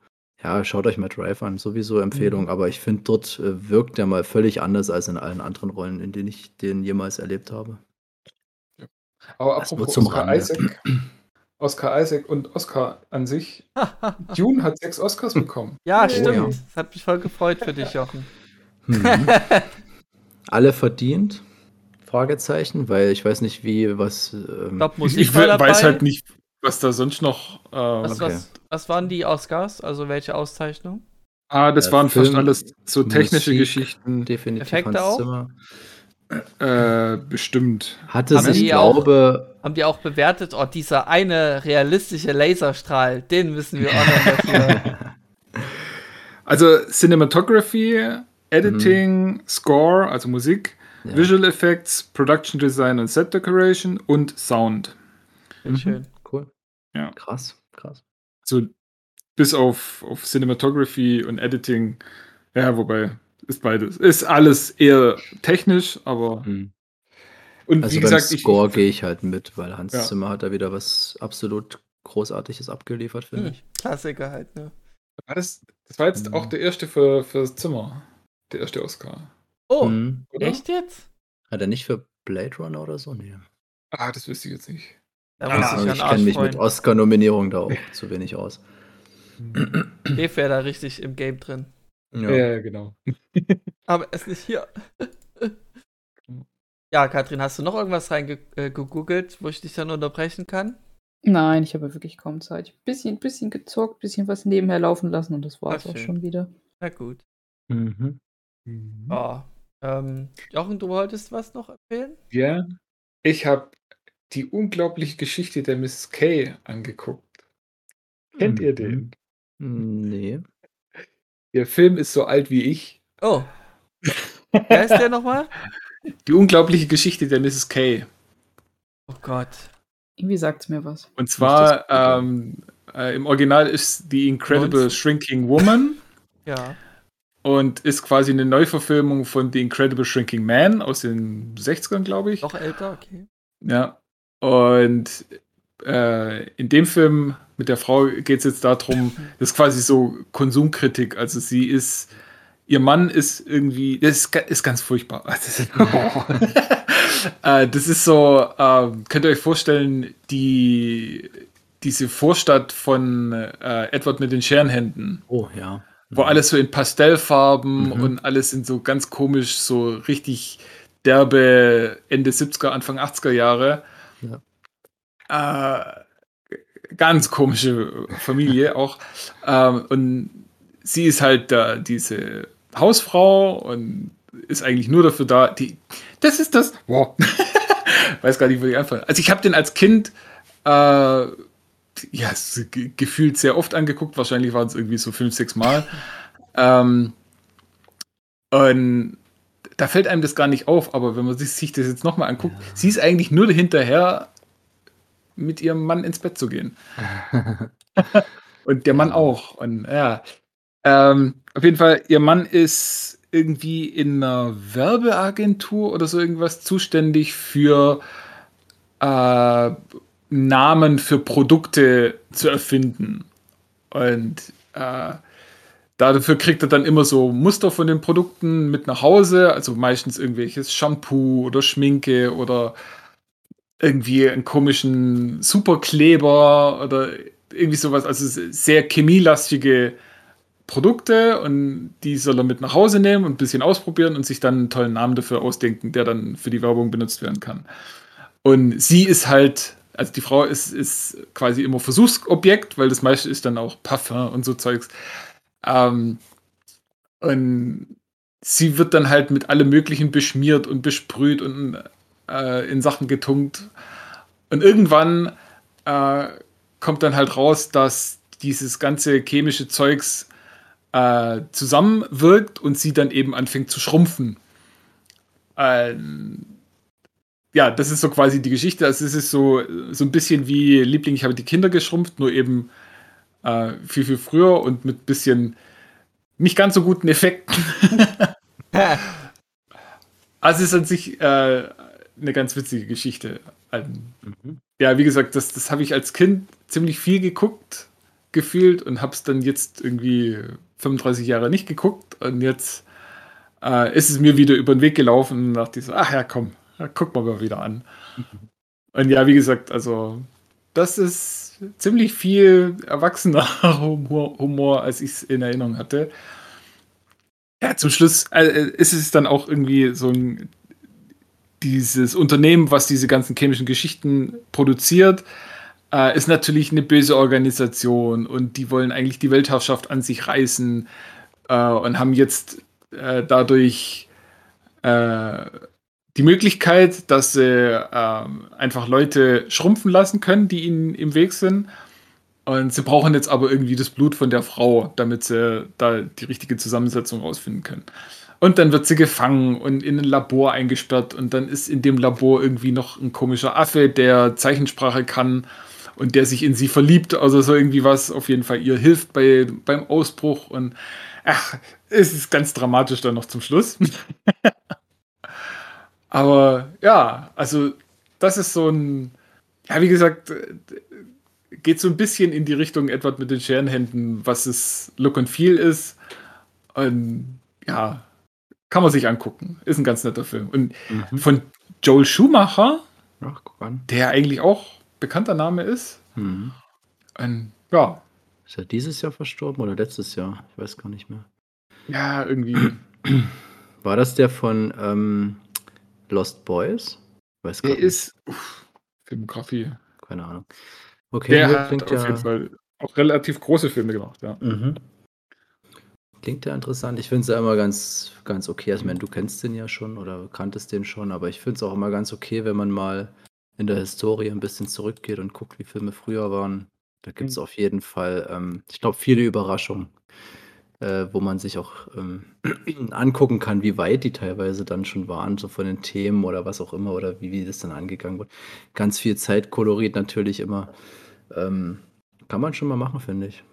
Ja, schaut euch mal Drive an, sowieso Empfehlung, Mhm. aber ich finde, dort äh, wirkt er mal völlig anders als in allen anderen Rollen, in denen ich den jemals erlebt habe. Aber Das apropos zum Oscar Rande. Isaac, Oscar Isaac und Oscar an sich. Dune hat sechs Oscars bekommen. ja, Oh, stimmt. ja. Das hat mich voll gefreut für dich, Jochen. Mhm. Alle verdient? Fragezeichen, weil ich weiß nicht, wie was. Ich Ähm, Ich, Musik ich weiß halt nicht, was da sonst noch. Äh, Was, Okay. was, was waren die Oscars? Also welche Auszeichnung? ah, das äh, waren fast Film, alles so technische Musik, Geschichten. definitiv Effekte auch? Zimmer. Äh, bestimmt. Hatte Haben sich, die auch- glaube, Haben die auch bewertet, oh, dieser eine realistische Laserstrahl, den müssen wir honoren dafür. Also Cinematography, Editing, Score, also Musik, Ja. Visual Effects, Production Design und Set Decoration und Sound. Sehr schön. Ja. Krass, krass. So bis auf, auf Cinematography und Editing. Ja, wobei ist beides. Ist alles eher technisch, aber Mhm. und Also wie beim gesagt, ich, Score gehe ich halt mit, weil Hans Ja. Zimmer hat da wieder was absolut Großartiges abgeliefert, finde Hm, ich. Klassiker halt, ne? war das, das war jetzt Mhm. auch der erste für, für das Zimmer. Der erste Oscar. Oh, Mhm. Oder? echt jetzt? Hat er nicht für Blade Runner oder so? Nee. Ah, das wüsste ich jetzt nicht. Da Ah, muss Also ich ich kenne mich mit freuen. Oscar-Nominierung da auch zu wenig aus. Dave wäre da richtig im Game drin. Ja. Ja, genau. Aber er ist nicht hier. ja, Katrin, hast du noch irgendwas reingegoogelt, wo ich dich dann unterbrechen kann? Nein, ich habe wirklich kaum Zeit. Bisschen, bisschen gezockt, bisschen was nebenher laufen lassen und das war es auch schon wieder. Na gut. Mhm. Oh. Ähm, Jochen, du wolltest was noch empfehlen? Ja, ich habe die unglaubliche Geschichte der Miss Kay angeguckt. Kennt ihr den? Nee. Der Film ist so alt wie ich. Oh. Wer ist der nochmal? Die unglaubliche Geschichte der Mrs. Kay. Oh Gott. Irgendwie sagt es mir was. Und zwar ähm, äh, im Original ist The Incredible 19. Shrinking Woman Ja. und ist quasi eine Neuverfilmung von The Incredible Shrinking Man aus den 60ern, glaube ich. Noch älter, okay. Ja. Und äh, in dem Film mit der Frau geht es jetzt darum, das ist quasi so Konsumkritik. Also sie ist, ihr Mann ist irgendwie, das ist, ist ganz furchtbar. Das ist, äh, das ist so, ähm, könnt ihr euch vorstellen, die, diese Vorstadt von äh, Edward mit den Scherenhänden Oh, ja. wo alles so in Pastellfarben Mhm. und alles in so ganz komisch, so richtig derbe Ende 70er, Anfang 80er Jahre. Äh, ganz komische Familie auch. Ähm, und sie ist halt da diese Hausfrau und ist eigentlich nur dafür da, die, das ist das, wow. Weiß gar nicht, wo ich anfangen. Also ich habe den als Kind äh, ja, gefühlt sehr oft angeguckt. Wahrscheinlich waren es irgendwie so fünf, sechs Mal. ähm, und da fällt einem das gar nicht auf, aber wenn man sich, das jetzt nochmal anguckt, sie ist eigentlich nur hinterher, mit ihrem Mann ins Bett zu gehen. Und der Mann auch. Und ja. Ähm, auf jeden Fall, ihr Mann ist irgendwie in einer Werbeagentur oder so irgendwas zuständig für äh, Namen für Produkte zu erfinden. Und äh, dafür kriegt er dann immer so Muster von den Produkten mit nach Hause, also meistens irgendwelches Shampoo oder Schminke oder irgendwie einen komischen Superkleber oder irgendwie sowas, also sehr chemielastige Produkte und die soll er mit nach Hause nehmen und ein bisschen ausprobieren und sich dann einen tollen Namen dafür ausdenken, der dann für die Werbung benutzt werden kann. Und sie ist halt, also die Frau ist, ist quasi immer Versuchsobjekt, weil das meiste ist dann auch Parfum und so Zeugs. Ähm, und sie wird dann halt mit allem Möglichen beschmiert und besprüht und äh, in Sachen getunkt. Und irgendwann äh, kommt dann halt raus, dass dieses ganze chemische Zeugs äh, zusammenwirkt und sie dann eben anfängt zu schrumpfen. Ähm, ja, das ist so quasi die Geschichte. Also es ist so, so ein bisschen wie Liebling, ich habe die Kinder geschrumpft, nur eben äh, viel, viel früher und mit bisschen nicht ganz so guten Effekten. also es ist an sich äh, eine ganz witzige Geschichte. Ähm, Mhm. ja, wie gesagt, das, das habe ich als Kind ziemlich viel geguckt, gefühlt und habe es dann jetzt irgendwie 35 Jahre nicht geguckt und jetzt äh, ist es mir wieder über den Weg gelaufen und dachte ich so, ach ja, komm, guck mal mal wieder an. Und ja, wie gesagt, also das ist ziemlich viel erwachsener Humor, Humor als ich es in Erinnerung hatte. Ja, zum Schluss äh, ist es dann auch irgendwie so ein dieses Unternehmen, was diese ganzen chemischen Geschichten produziert, äh, ist natürlich eine böse Organisation und die wollen eigentlich die Weltherrschaft an sich reißen äh, und haben jetzt äh, dadurch äh, die Möglichkeit, dass sie ähm, einfach Leute schrumpfen lassen können, die ihnen im Weg sind. Und sie brauchen jetzt aber irgendwie das Blut von der Frau, damit sie da die richtige Zusammensetzung rausfinden können. Und dann wird sie gefangen und in ein Labor eingesperrt. Und dann ist in dem Labor irgendwie noch ein komischer Affe, der Zeichensprache kann und der sich in sie verliebt. Also so irgendwie was auf jeden Fall ihr hilft bei, beim Ausbruch. Und ach, es ist ganz dramatisch dann noch zum Schluss. Aber ja, also das ist so ein, ja, wie gesagt, geht so ein bisschen in die Richtung Edward mit den Scherenhänden, was es Look and Feel ist. Und ja, kann man sich angucken. Ist ein ganz netter Film. Und mhm. von Joel Schumacher, Ach, der eigentlich auch bekannter Name ist. Mhm. Und, ja. Ist er dieses Jahr verstorben oder letztes Jahr? Ich weiß gar nicht mehr. Ja, irgendwie. War das der von ähm, Lost Boys? Weiß der ist uff, Filmografie. Keine Ahnung. Okay, der hat auf ja jeden Fall auch relativ große Filme gemacht, ja. Mhm. Klingt ja interessant. Ich finde es ja immer ganz, ganz okay. Also, ich meine, du kennst den ja schon oder kanntest den schon, aber ich finde es auch immer ganz okay, wenn man mal in der Historie ein bisschen zurückgeht und guckt, wie Filme früher waren. Da gibt es mhm. auf jeden Fall, ähm, ich glaube, viele Überraschungen, äh, wo man sich auch ähm, angucken kann, wie weit die teilweise dann schon waren, so von den Themen oder was auch immer, oder wie, wie das dann angegangen wird. Ganz viel Zeitkolorit natürlich immer. Ähm, kann man schon mal machen, finde ich.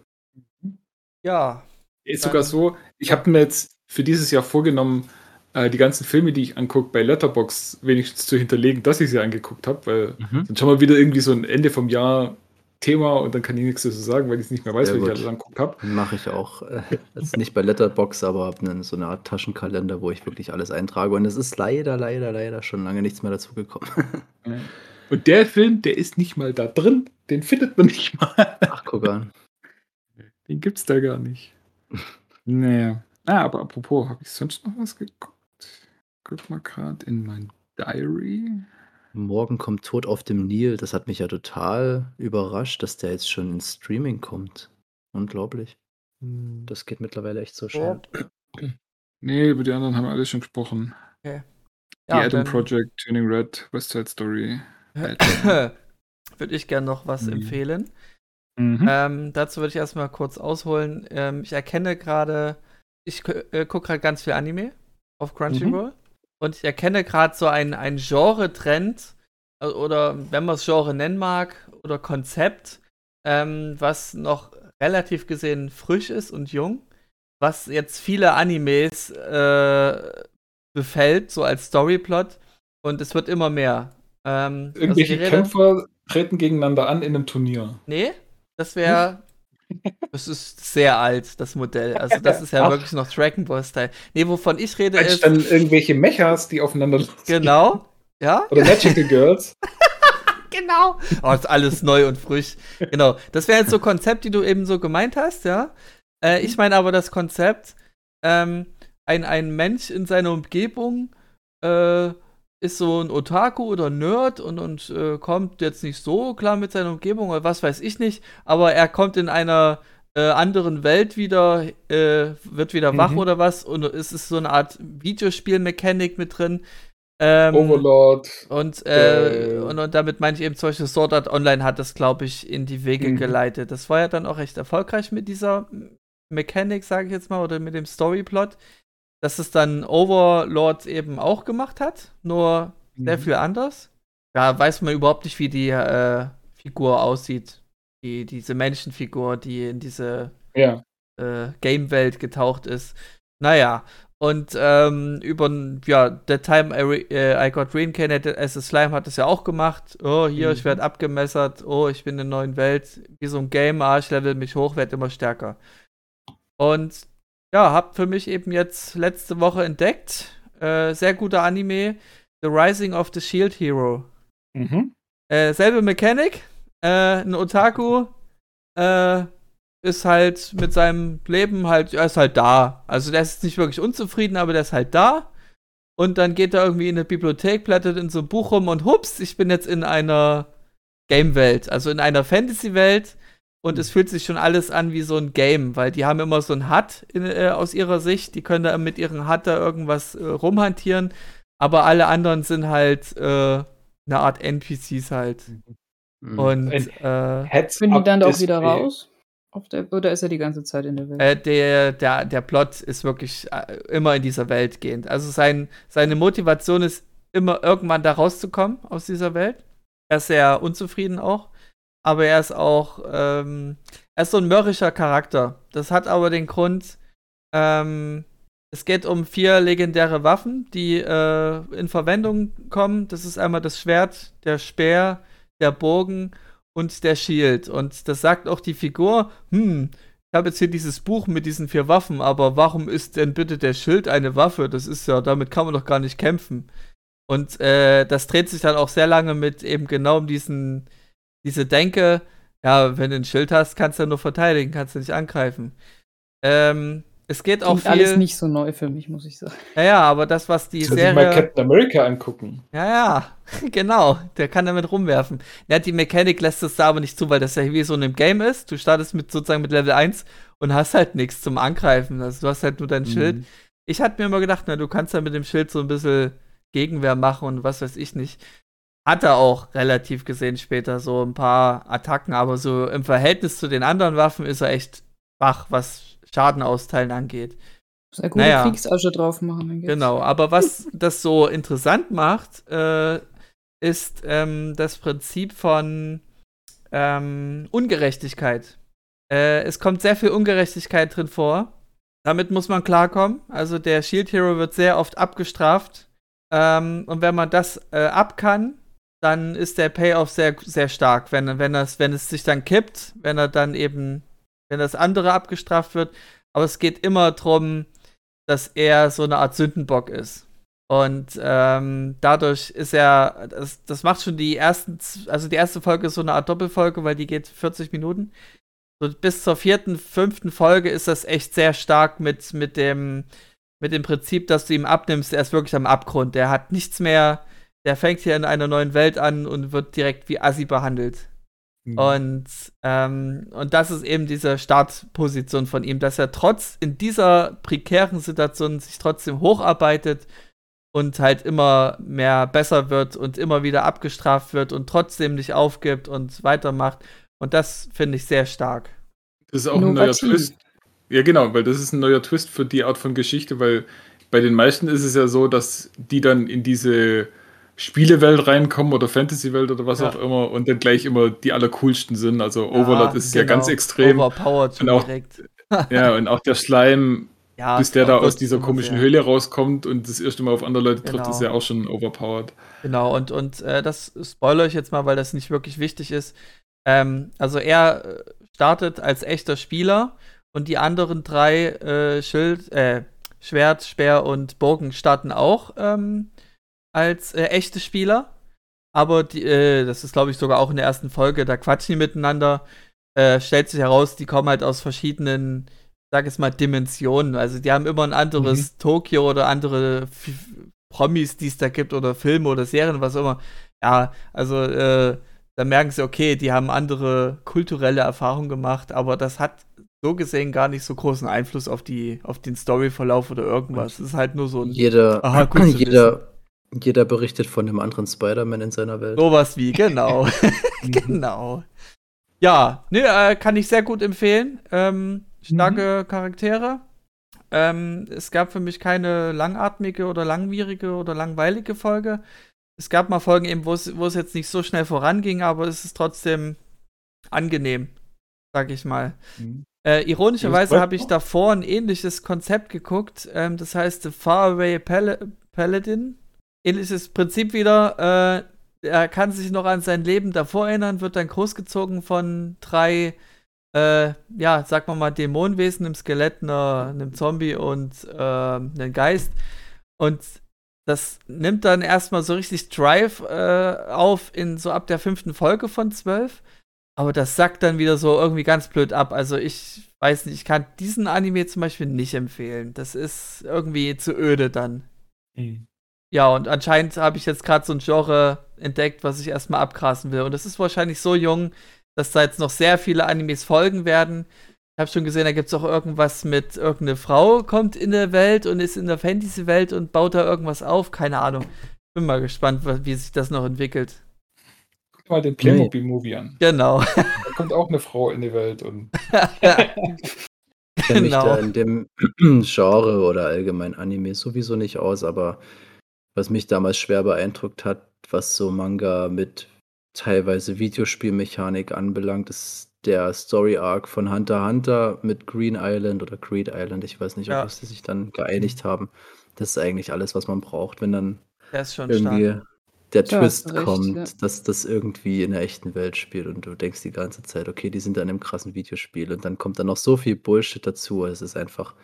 Ja, ist sogar so, ich habe mir jetzt für dieses Jahr vorgenommen, äh, die ganzen Filme, die ich angucke, bei Letterbox wenigstens zu hinterlegen, dass ich sie angeguckt habe, weil mhm. dann schon mal wieder irgendwie so ein Ende vom Jahr Thema und dann kann ich nichts dazu sagen, weil ich es nicht mehr weiß, ja, was ich alles anguckt habe. Mache ich auch. Ist nicht bei Letterbox, aber habe so eine Art Taschenkalender, wo ich wirklich alles eintrage. Und es ist leider, leider, leider schon lange nichts mehr dazugekommen. Und der Film, der ist nicht mal da drin, den findet man nicht mal. Ach, guck an. Den gibt's da gar nicht. Naja. Ah, aber apropos, habe ich sonst noch was geguckt? Guck mal gerade in mein Diary. Morgen kommt Tod auf dem Nil. Das hat mich ja total überrascht, dass der jetzt schon in Streaming kommt. Unglaublich. Hm. Das geht mittlerweile echt so schnell. Nee, über die anderen haben wir alle schon gesprochen. Okay. Ja, die Adam Project, Tuning Red, West Side Story. Würde ich gerne noch was mhm. empfehlen. Mhm. Ähm, dazu würde ich erstmal kurz ausholen. Ähm, ich erkenne gerade, ich äh, gucke gerade ganz viel Anime auf Crunchyroll. Mhm. Und ich erkenne gerade so einen Genre-Trend, äh, oder wenn man es Genre nennen mag, oder Konzept, ähm, was noch relativ gesehen frisch ist und jung, was jetzt viele Animes äh, befällt, so als Storyplot. Und es wird immer mehr. Ähm, Irgendwelche Kämpfer treten gegeneinander an in einem Turnier. Nee, das wäre. Das ist sehr alt, das Modell. Also, das ist ja Ach. wirklich noch Dragon Ball Style. Nee, wovon ich rede Vielleicht ist. dann irgendwelche Mechas, die aufeinander Genau, ja. Oder Magical Girls. genau. Oh, ist alles neu und frisch. Genau. Das wäre jetzt so Konzept, die du eben so gemeint hast, ja. Äh, ich meine aber das Konzept, ähm, ein, ein Mensch in seiner Umgebung äh, ist so ein Otaku oder Nerd und, und äh, kommt jetzt nicht so klar mit seiner Umgebung oder was weiß ich nicht, aber er kommt in einer äh, anderen Welt wieder, äh, wird wieder wach mhm. oder was und es ist so eine Art Videospiel-Mechanik mit drin. Ähm, Overlord. Und, äh, und, und, damit meine ich eben zum Beispiel Sword Art Online hat das, glaube ich, in die Wege mhm. geleitet. Das war ja dann auch recht erfolgreich mit dieser Mechanik, sage ich jetzt mal, oder mit dem Storyplot dass es dann Overlord eben auch gemacht hat, nur mhm. sehr viel anders. Da weiß man überhaupt nicht, wie die äh, Figur aussieht. Die, diese Menschenfigur, die in diese ja. äh, Game-Welt getaucht ist. Naja, und ähm, über, ja, The Time I, uh, I Got Reincarnated as a Slime hat es ja auch gemacht. Oh, hier, mhm. ich werde abgemessert. Oh, ich bin in einer neuen Welt. Wie so ein Game, ah, ich level mich hoch, werde immer stärker. Und ja, hab für mich eben jetzt letzte Woche entdeckt. Äh, sehr guter Anime. The Rising of the Shield Hero. Mhm. Äh, selbe Mechanik. äh, ein Otaku, äh, ist halt mit seinem Leben halt, er ist halt da. Also der ist nicht wirklich unzufrieden, aber der ist halt da. Und dann geht er irgendwie in eine Bibliothek, blättert in so ein Buch rum und hups, ich bin jetzt in einer Game-Welt, also in einer Fantasy-Welt. Und es fühlt sich schon alles an wie so ein Game, weil die haben immer so ein HUD in, äh, aus ihrer Sicht. Die können da mit ihrem HUD da irgendwas äh, rumhantieren. Aber alle anderen sind halt äh, eine Art NPCs halt. Mhm. Und äh, Finden die dann da auch wieder raus? Der, oder ist er die ganze Zeit in der Welt? Äh, der, der, der Plot ist wirklich äh, immer in dieser Welt gehend. Also sein, seine Motivation ist immer irgendwann da rauszukommen aus dieser Welt. Er ist sehr unzufrieden auch. Aber er ist auch, ähm, er ist so ein mörrischer Charakter. Das hat aber den Grund, ähm, es geht um vier legendäre Waffen, die äh, in Verwendung kommen. Das ist einmal das Schwert, der Speer, der Bogen und der Shield. Und das sagt auch die Figur, hm, ich habe jetzt hier dieses Buch mit diesen vier Waffen, aber warum ist denn bitte der Schild eine Waffe? Das ist ja, damit kann man doch gar nicht kämpfen. Und äh, das dreht sich dann auch sehr lange mit eben genau um diesen, diese Denke, ja, wenn du ein Schild hast, kannst du ja nur verteidigen, kannst du nicht angreifen. Ähm, es geht auch viel. alles nicht so neu für mich, muss ich sagen. Ja, ja, aber das, was die Soll Serie. mal Captain America angucken. Ja, ja, genau. Der kann damit rumwerfen. Ja, die Mechanik lässt es da aber nicht zu, weil das ja wie so in einem Game ist. Du startest mit sozusagen mit Level 1 und hast halt nichts zum Angreifen. Also du hast halt nur dein mhm. Schild. Ich hatte mir immer gedacht, na, du kannst ja mit dem Schild so ein bisschen Gegenwehr machen und was weiß ich nicht. Hat er auch relativ gesehen später so ein paar Attacken, aber so im Verhältnis zu den anderen Waffen ist er echt wach, was Schaden austeilen angeht. Sehr gute naja, Kriegsasche drauf machen. Genau, aber was das so interessant macht, äh, ist ähm, das Prinzip von ähm, Ungerechtigkeit. Äh, es kommt sehr viel Ungerechtigkeit drin vor. Damit muss man klarkommen. Also der Shield Hero wird sehr oft abgestraft. Ähm, und wenn man das äh, ab kann, dann ist der Payoff sehr, sehr stark. Wenn, wenn, das, wenn es sich dann kippt, wenn er dann eben wenn das andere abgestraft wird. Aber es geht immer darum, dass er so eine Art Sündenbock ist. Und ähm, dadurch ist er, das, das macht schon die ersten, also die erste Folge ist so eine Art Doppelfolge, weil die geht 40 Minuten. So bis zur vierten, fünften Folge ist das echt sehr stark mit, mit dem, mit dem Prinzip, dass du ihm abnimmst, er ist wirklich am Abgrund. Der hat nichts mehr, der fängt hier in einer neuen Welt an und wird direkt wie Assi behandelt. Mhm. Und, ähm, und das ist eben diese Startposition von ihm, dass er trotz in dieser prekären Situation sich trotzdem hocharbeitet und halt immer mehr besser wird und immer wieder abgestraft wird und trotzdem nicht aufgibt und weitermacht. Und das finde ich sehr stark. Das ist auch Innovativ. ein neuer Twist. Ja, genau, weil das ist ein neuer Twist für die Art von Geschichte, weil bei den meisten ist es ja so, dass die dann in diese Spielewelt reinkommen oder Fantasy-Welt oder was ja. auch immer und dann gleich immer die allercoolsten sind. Also Overlord ja, ist genau. ja ganz extrem. Overpowered und auch, direkt. ja, und auch der Slime, ja, bis der da aus dieser komischen Höhle rauskommt und das erste Mal auf andere Leute trifft, genau. ist ja auch schon overpowered. Genau, und, und äh, das spoilere ich jetzt mal, weil das nicht wirklich wichtig ist. Ähm, also er äh, startet als echter Spieler und die anderen drei äh, Schild, äh, Schwert, Speer und Bogen starten auch ähm, als äh, echte Spieler. Aber die, äh, das ist, glaube ich, sogar auch in der ersten Folge, da quatschen die miteinander. Äh, stellt sich heraus, die kommen halt aus verschiedenen, sag es mal, Dimensionen. Also die haben immer ein anderes mhm. Tokio oder andere F Promis, die es da gibt, oder Filme oder Serien, was immer. Ja, also äh, da merken sie, okay, die haben andere kulturelle Erfahrungen gemacht, aber das hat so gesehen gar nicht so großen Einfluss auf die, auf den Storyverlauf oder irgendwas. Es ist halt nur so ein. Jeder, aha, jeder, jeder berichtet von einem anderen Spider-Man in seiner Welt. Sowas wie, genau. genau. Ja, ne, äh, kann ich sehr gut empfehlen. Ähm, starke mhm. Charaktere. Ähm, es gab für mich keine langatmige oder langwierige oder langweilige Folge. Es gab mal Folgen eben, wo es jetzt nicht so schnell voranging, aber es ist trotzdem angenehm, sag ich mal. Mhm. Äh, ironischerweise habe ich davor ein ähnliches Konzept geguckt. Ähm, das heißt The Faraway Pal Paladin ähnliches Prinzip wieder. Äh, er kann sich noch an sein Leben davor erinnern, wird dann großgezogen von drei, äh, ja, sag mal mal, Dämonenwesen, einem Skelett, einer, einem Zombie und äh, einem Geist. Und das nimmt dann erstmal so richtig Drive äh, auf in so ab der fünften Folge von zwölf. Aber das sackt dann wieder so irgendwie ganz blöd ab. Also ich weiß nicht, ich kann diesen Anime zum Beispiel nicht empfehlen. Das ist irgendwie zu öde dann. Mhm. Ja, und anscheinend habe ich jetzt gerade so ein Genre entdeckt, was ich erstmal abgrasen will. Und das ist wahrscheinlich so jung, dass da jetzt noch sehr viele Animes folgen werden. Ich habe schon gesehen, da gibt es auch irgendwas mit irgendeine Frau kommt in der Welt und ist in der Fantasy-Welt und baut da irgendwas auf. Keine Ahnung. Bin mal gespannt, wie sich das noch entwickelt. Guck mal den Playmobil-Movie an. Genau. Da kommt auch eine Frau in die Welt und. Ich kenne mich da genau. in dem Genre oder allgemein Anime sowieso nicht aus, aber was mich damals schwer beeindruckt hat, was so Manga mit teilweise Videospielmechanik anbelangt, ist der Story Arc von Hunter x Hunter mit Green Island oder Creed Island. Ich weiß nicht, ob ja. sie sich dann geeinigt haben. Das ist eigentlich alles, was man braucht, wenn dann irgendwie stark. der ja, Twist recht, kommt, ja. dass das irgendwie in der echten Welt spielt und du denkst die ganze Zeit, okay, die sind in einem krassen Videospiel und dann kommt dann noch so viel Bullshit dazu. Es ist einfach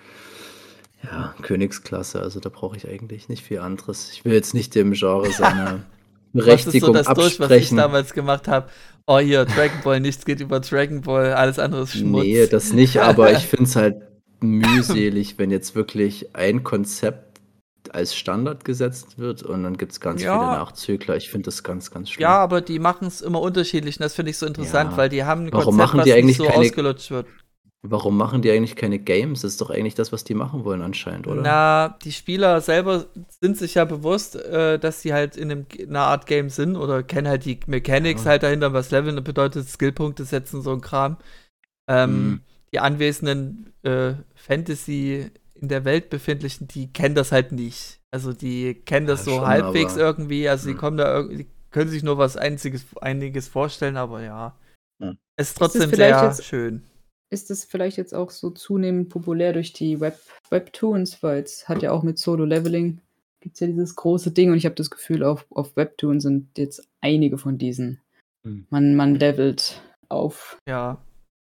ja, Königsklasse, also da brauche ich eigentlich nicht viel anderes. Ich will jetzt nicht dem Genre seine Berechtigung das ist so das absprechen. Durch, was ich damals gemacht habe. Oh, hier, Dragon Ball, nichts geht über Dragon Ball, alles andere ist Schmutz. Nee, das nicht, aber ich finde es halt mühselig, wenn jetzt wirklich ein Konzept als Standard gesetzt wird und dann gibt es ganz ja. viele Nachzügler. Ich finde das ganz, ganz schlimm. Ja, aber die machen es immer unterschiedlich und das finde ich so interessant, ja. weil die haben ein Warum Konzept, machen die eigentlich so keine, ausgelutscht wird. Warum machen die eigentlich keine Games? Das ist doch eigentlich das, was die machen wollen anscheinend, oder? Na, die Spieler selber sind sich ja bewusst, äh, dass sie halt in, einem, in, einer Art Game sind oder kennen halt die Mechanics ja. halt dahinter, was Leveln bedeutet, Skillpunkte setzen, so ein Kram. Ähm, mhm. Die anwesenden äh, Fantasy in der Welt befindlichen, die kennen das halt nicht. Also die kennen das ja, so schon, halbwegs irgendwie, also die mhm. kommen da irgendwie, können sich nur was einziges, einiges vorstellen, aber ja. Mhm. Es ist trotzdem ist sehr schön ist es vielleicht jetzt auch so zunehmend populär durch die Web Webtoons, weil es hat ja auch mit Solo Leveling gibt es ja dieses große Ding und ich habe das Gefühl, auf, auf Webtoon sind jetzt einige von diesen. Mhm. Man, man levelt auf ja.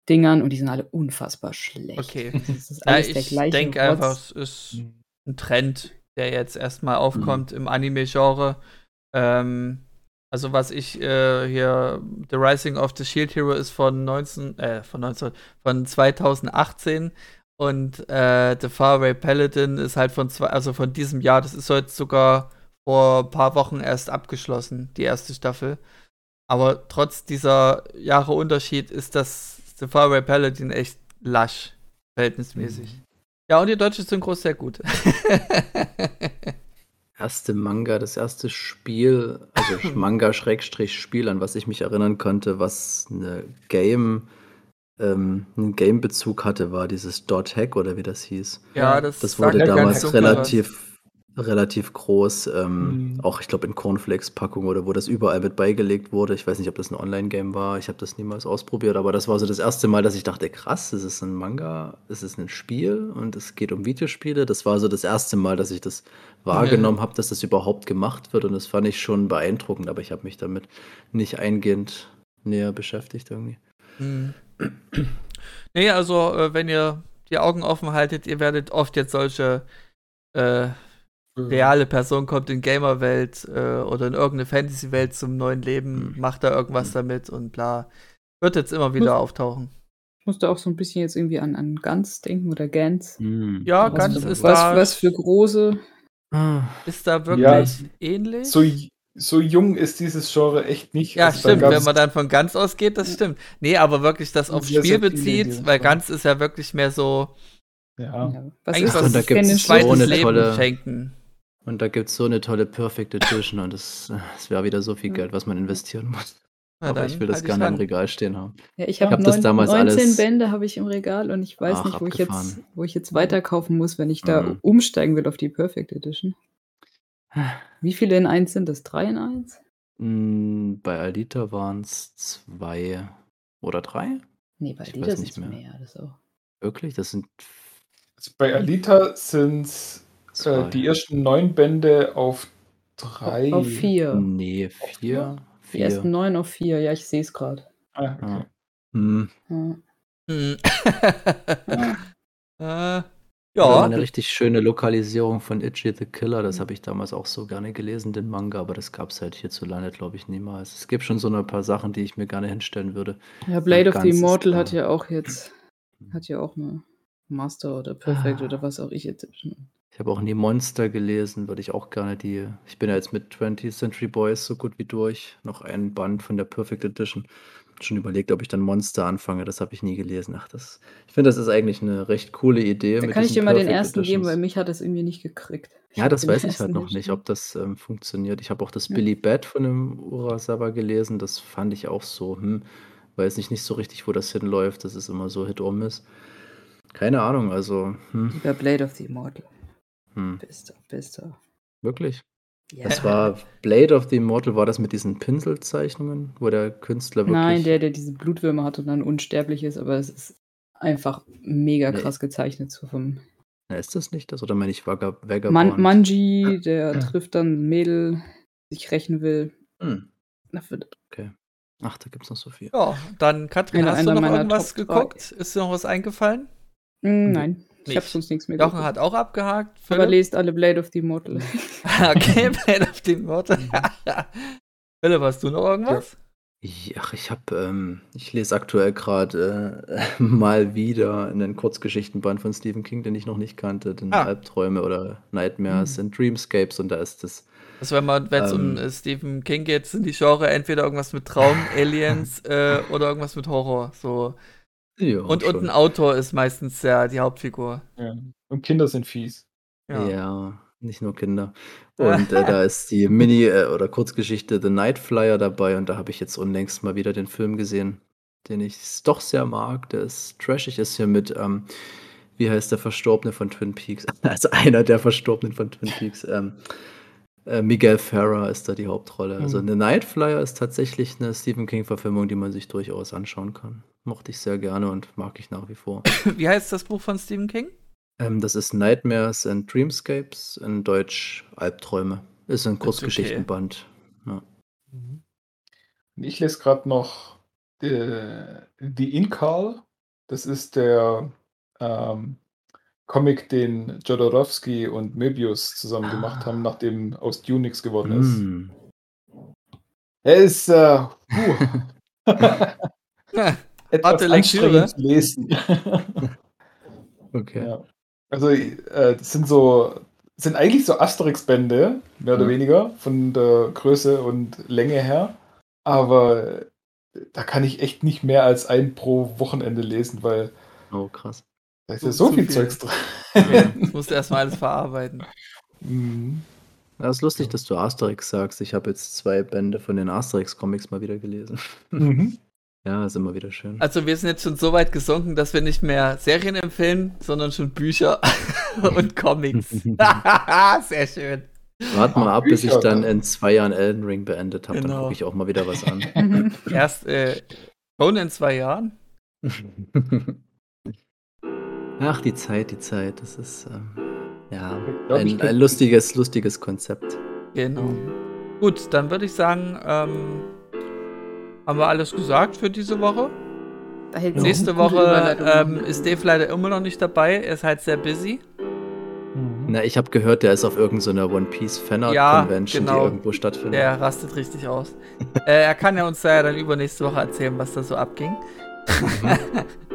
Dingern und die sind alle unfassbar schlecht. Okay. Das ist alles ja, ich denke einfach, es ist ein Trend, der jetzt erstmal aufkommt mhm. im Anime-Genre. Ähm, also was ich äh, hier, The Rising of the Shield Hero ist von 19, äh, von 19, von 2018 und äh, The Faraway Paladin ist halt von zwei, also von diesem Jahr. Das ist heute sogar vor ein paar Wochen erst abgeschlossen, die erste Staffel. Aber trotz dieser Jahre Unterschied ist das The Faraway Paladin echt lasch, verhältnismäßig. Mhm. Ja, und die deutsche Synchro ist sehr gut. erste Manga, das erste Spiel, also Manga-Spiel, an was ich mich erinnern konnte, was eine Game, ähm, einen Game-Bezug hatte, war dieses Dot Hack oder wie das hieß. Ja, das, das wurde damals relativ relativ groß, ähm, mhm. auch ich glaube in Cornflakes-Packung oder wo das überall mit beigelegt wurde. Ich weiß nicht, ob das ein Online-Game war. Ich habe das niemals ausprobiert, aber das war so das erste Mal, dass ich dachte, krass, es ist ein Manga, es ist ein Spiel und es geht um Videospiele. Das war so das erste Mal, dass ich das wahrgenommen habe, dass das überhaupt gemacht wird und das fand ich schon beeindruckend, aber ich habe mich damit nicht eingehend näher beschäftigt irgendwie. Mhm. Nee, also äh, wenn ihr die Augen offen haltet, ihr werdet oft jetzt solche äh. Reale Person kommt in Gamerwelt äh, oder in irgendeine Fantasy-Welt zum neuen Leben, mhm. macht da irgendwas mhm. damit und bla. Wird jetzt immer wieder muss, auftauchen. Ich musste auch so ein bisschen jetzt irgendwie an, an Gans denken oder Gans. Mhm. Ja, was Gans ist was, da. Was für große. Ist da wirklich ja, ähnlich? So, so jung ist dieses Genre echt nicht. Ja, also stimmt, wenn man dann von Gans ausgeht, das stimmt. Nee, aber wirklich das aufs Spiel bezieht, weil Gans ist ja wirklich mehr so. Ja. ja. Was Eigentlich ist das? Da gibt es so eine Leben tolle, schenken. Und da gibt es so eine tolle Perfect Edition und es wäre wieder so viel Geld, was man investieren muss. Na Aber ich will das halt gerne im Regal stehen haben. Ja, ich habe hab das damals 19 alles Bände habe ich im Regal und ich weiß Ach, nicht, wo ich, jetzt, wo ich jetzt weiterkaufen muss, wenn ich da mhm. umsteigen will auf die Perfect Edition. Wie viele in eins sind das? Drei in eins? Hm, bei Alita waren es zwei oder drei? Nee, bei Alita sind es mehr. mehr das auch. Wirklich? Das sind. Also bei Alita sind es äh, die ersten neun Bände auf drei. Auf vier. Nee, vier. Die ersten neun auf vier, ja, ich sehe es gerade. Ah, okay. Hm. Hm. Hm. äh. Ja. Eine richtig schöne Lokalisierung von Itchy the Killer. Das habe ich damals auch so gerne gelesen, den Manga, aber das gab es halt hierzulande, glaube ich, niemals. Es gibt schon so ein paar Sachen, die ich mir gerne hinstellen würde. Ja, Blade of the Immortal hat ja auch jetzt, hat ja auch eine Master oder Perfect ah. oder was auch ich jetzt. Ich habe auch nie Monster gelesen, würde ich auch gerne die. Ich bin ja jetzt mit 20th Century Boys so gut wie durch. Noch ein Band von der Perfect Edition schon überlegt, ob ich dann Monster anfange. Das habe ich nie gelesen. Ach, das, ich finde, das ist eigentlich eine recht coole Idee. Da kann ich dir mal den ersten Editions. geben, weil mich hat das irgendwie nicht gekriegt. Ich ja, das weiß ich halt noch nicht, ob das ähm, funktioniert. Ich habe auch das ja. Billy Bat von dem Urasawa gelesen. Das fand ich auch so, hm, weiß ich nicht so richtig, wo das hinläuft. Das ist immer so Hit or Miss. Keine Ahnung, also. Hm. Über Blade of the Immortal. Hm. Bester, bester. Wirklich? Ja. Das war Blade of the Immortal, war das mit diesen Pinselzeichnungen, wo der Künstler wirklich. Nein, der, der diese Blutwürmer hat und dann unsterblich ist, aber es ist einfach mega nee. krass gezeichnet. So vom Na, ist das nicht das? Oder meine ich Vagab Vagabond? Man Manji, der ja. trifft dann ein Mädel, sich rächen will. Hm. Okay. Ach, da gibt es noch so viel. Ja, dann Katrin, hast du noch irgendwas geguckt? Ist dir noch was eingefallen? Hm, nein. Ich habe sonst nichts mehr Jochen hat auch abgehakt. Philipp? Aber lest alle Blade of the Immortal. okay, Blade of the Immortal. Philipp, hast du noch irgendwas? Ja. Ach, ich habe, ähm, ich lese aktuell gerade äh, mal wieder einen Kurzgeschichtenband von Stephen King, den ich noch nicht kannte, den ah. Albträume oder Nightmares mhm. and Dreamscapes und da ist das. Also wenn man, wenn es ähm, um Stephen King geht, sind die Genre entweder irgendwas mit Traum, Aliens äh, oder irgendwas mit Horror. So ja, und, und ein Autor ist meistens ja die Hauptfigur. Ja. Und Kinder sind fies. Ja, ja nicht nur Kinder. Und äh, da ist die Mini- äh, oder Kurzgeschichte The Night Flyer dabei und da habe ich jetzt unlängst mal wieder den Film gesehen, den ich doch sehr mag. Der ist trashig, ist hier mit, ähm, wie heißt der Verstorbene von Twin Peaks? Also einer der Verstorbenen von Twin Peaks. Ähm, äh, Miguel Ferrer ist da die Hauptrolle. Also mhm. eine Night Flyer ist tatsächlich eine Stephen King-Verfilmung, die man sich durchaus anschauen kann. Mochte ich sehr gerne und mag ich nach wie vor. Wie heißt das Buch von Stephen King? Ähm, das ist Nightmares and Dreamscapes, in Deutsch Albträume. Ist ein Kurzgeschichtenband. Okay. Ja. Mhm. Ich lese gerade noch The, The Inkal. Das ist der ähm, Comic, den Jodorowsky und Möbius zusammen gemacht haben, ah. nachdem aus Dune nichts geworden ist. Mm. Er ist äh, etwas anstrengend zu lesen. okay. Ja. Also äh, das sind so sind eigentlich so Asterix-Bände, mehr oder mhm. weniger, von der Größe und Länge her. Aber da kann ich echt nicht mehr als ein pro Wochenende lesen, weil oh, krass. Da ist ja so, so viel, viel Zeugs drin. Ja, das musst du erstmal alles verarbeiten. Mhm. Das ist lustig, dass du Asterix sagst. Ich habe jetzt zwei Bände von den Asterix-Comics mal wieder gelesen. Mhm. Ja, ist immer wieder schön. Also wir sind jetzt schon so weit gesunken, dass wir nicht mehr Serien empfehlen, sondern schon Bücher und Comics. Sehr schön. Warte mal ab, bis ich dann in zwei Jahren Elden Ring beendet habe. Genau. Dann gucke ich auch mal wieder was an. Erst äh, schon in zwei Jahren? Ach, die Zeit, die Zeit. Das ist ähm, ja glaub, ein, ein lustiges, lustiges Konzept. Genau. Gut, dann würde ich sagen, ähm, haben wir alles gesagt für diese Woche. Nächste Woche ähm, ist Dave leider immer noch nicht dabei. Er ist halt sehr busy. Mhm. Na, ich habe gehört, der ist auf irgendeiner One Piece Fanart ja, Convention, genau. die irgendwo stattfindet. Der rastet richtig aus. äh, er kann ja uns ja dann übernächste Woche erzählen, was da so abging.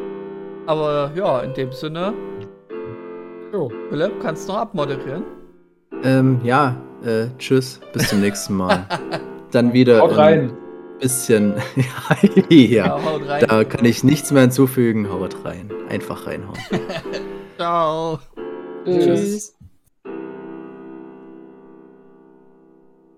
Aber ja, in dem Sinne. Jo. Philipp, kannst du noch abmoderieren? Ähm, ja, äh, tschüss, bis zum nächsten Mal. Dann wieder. Haut rein. Bisschen. ja, ja rein. da kann ich nichts mehr hinzufügen. Haut rein. Einfach reinhauen. Ciao. Tschüss.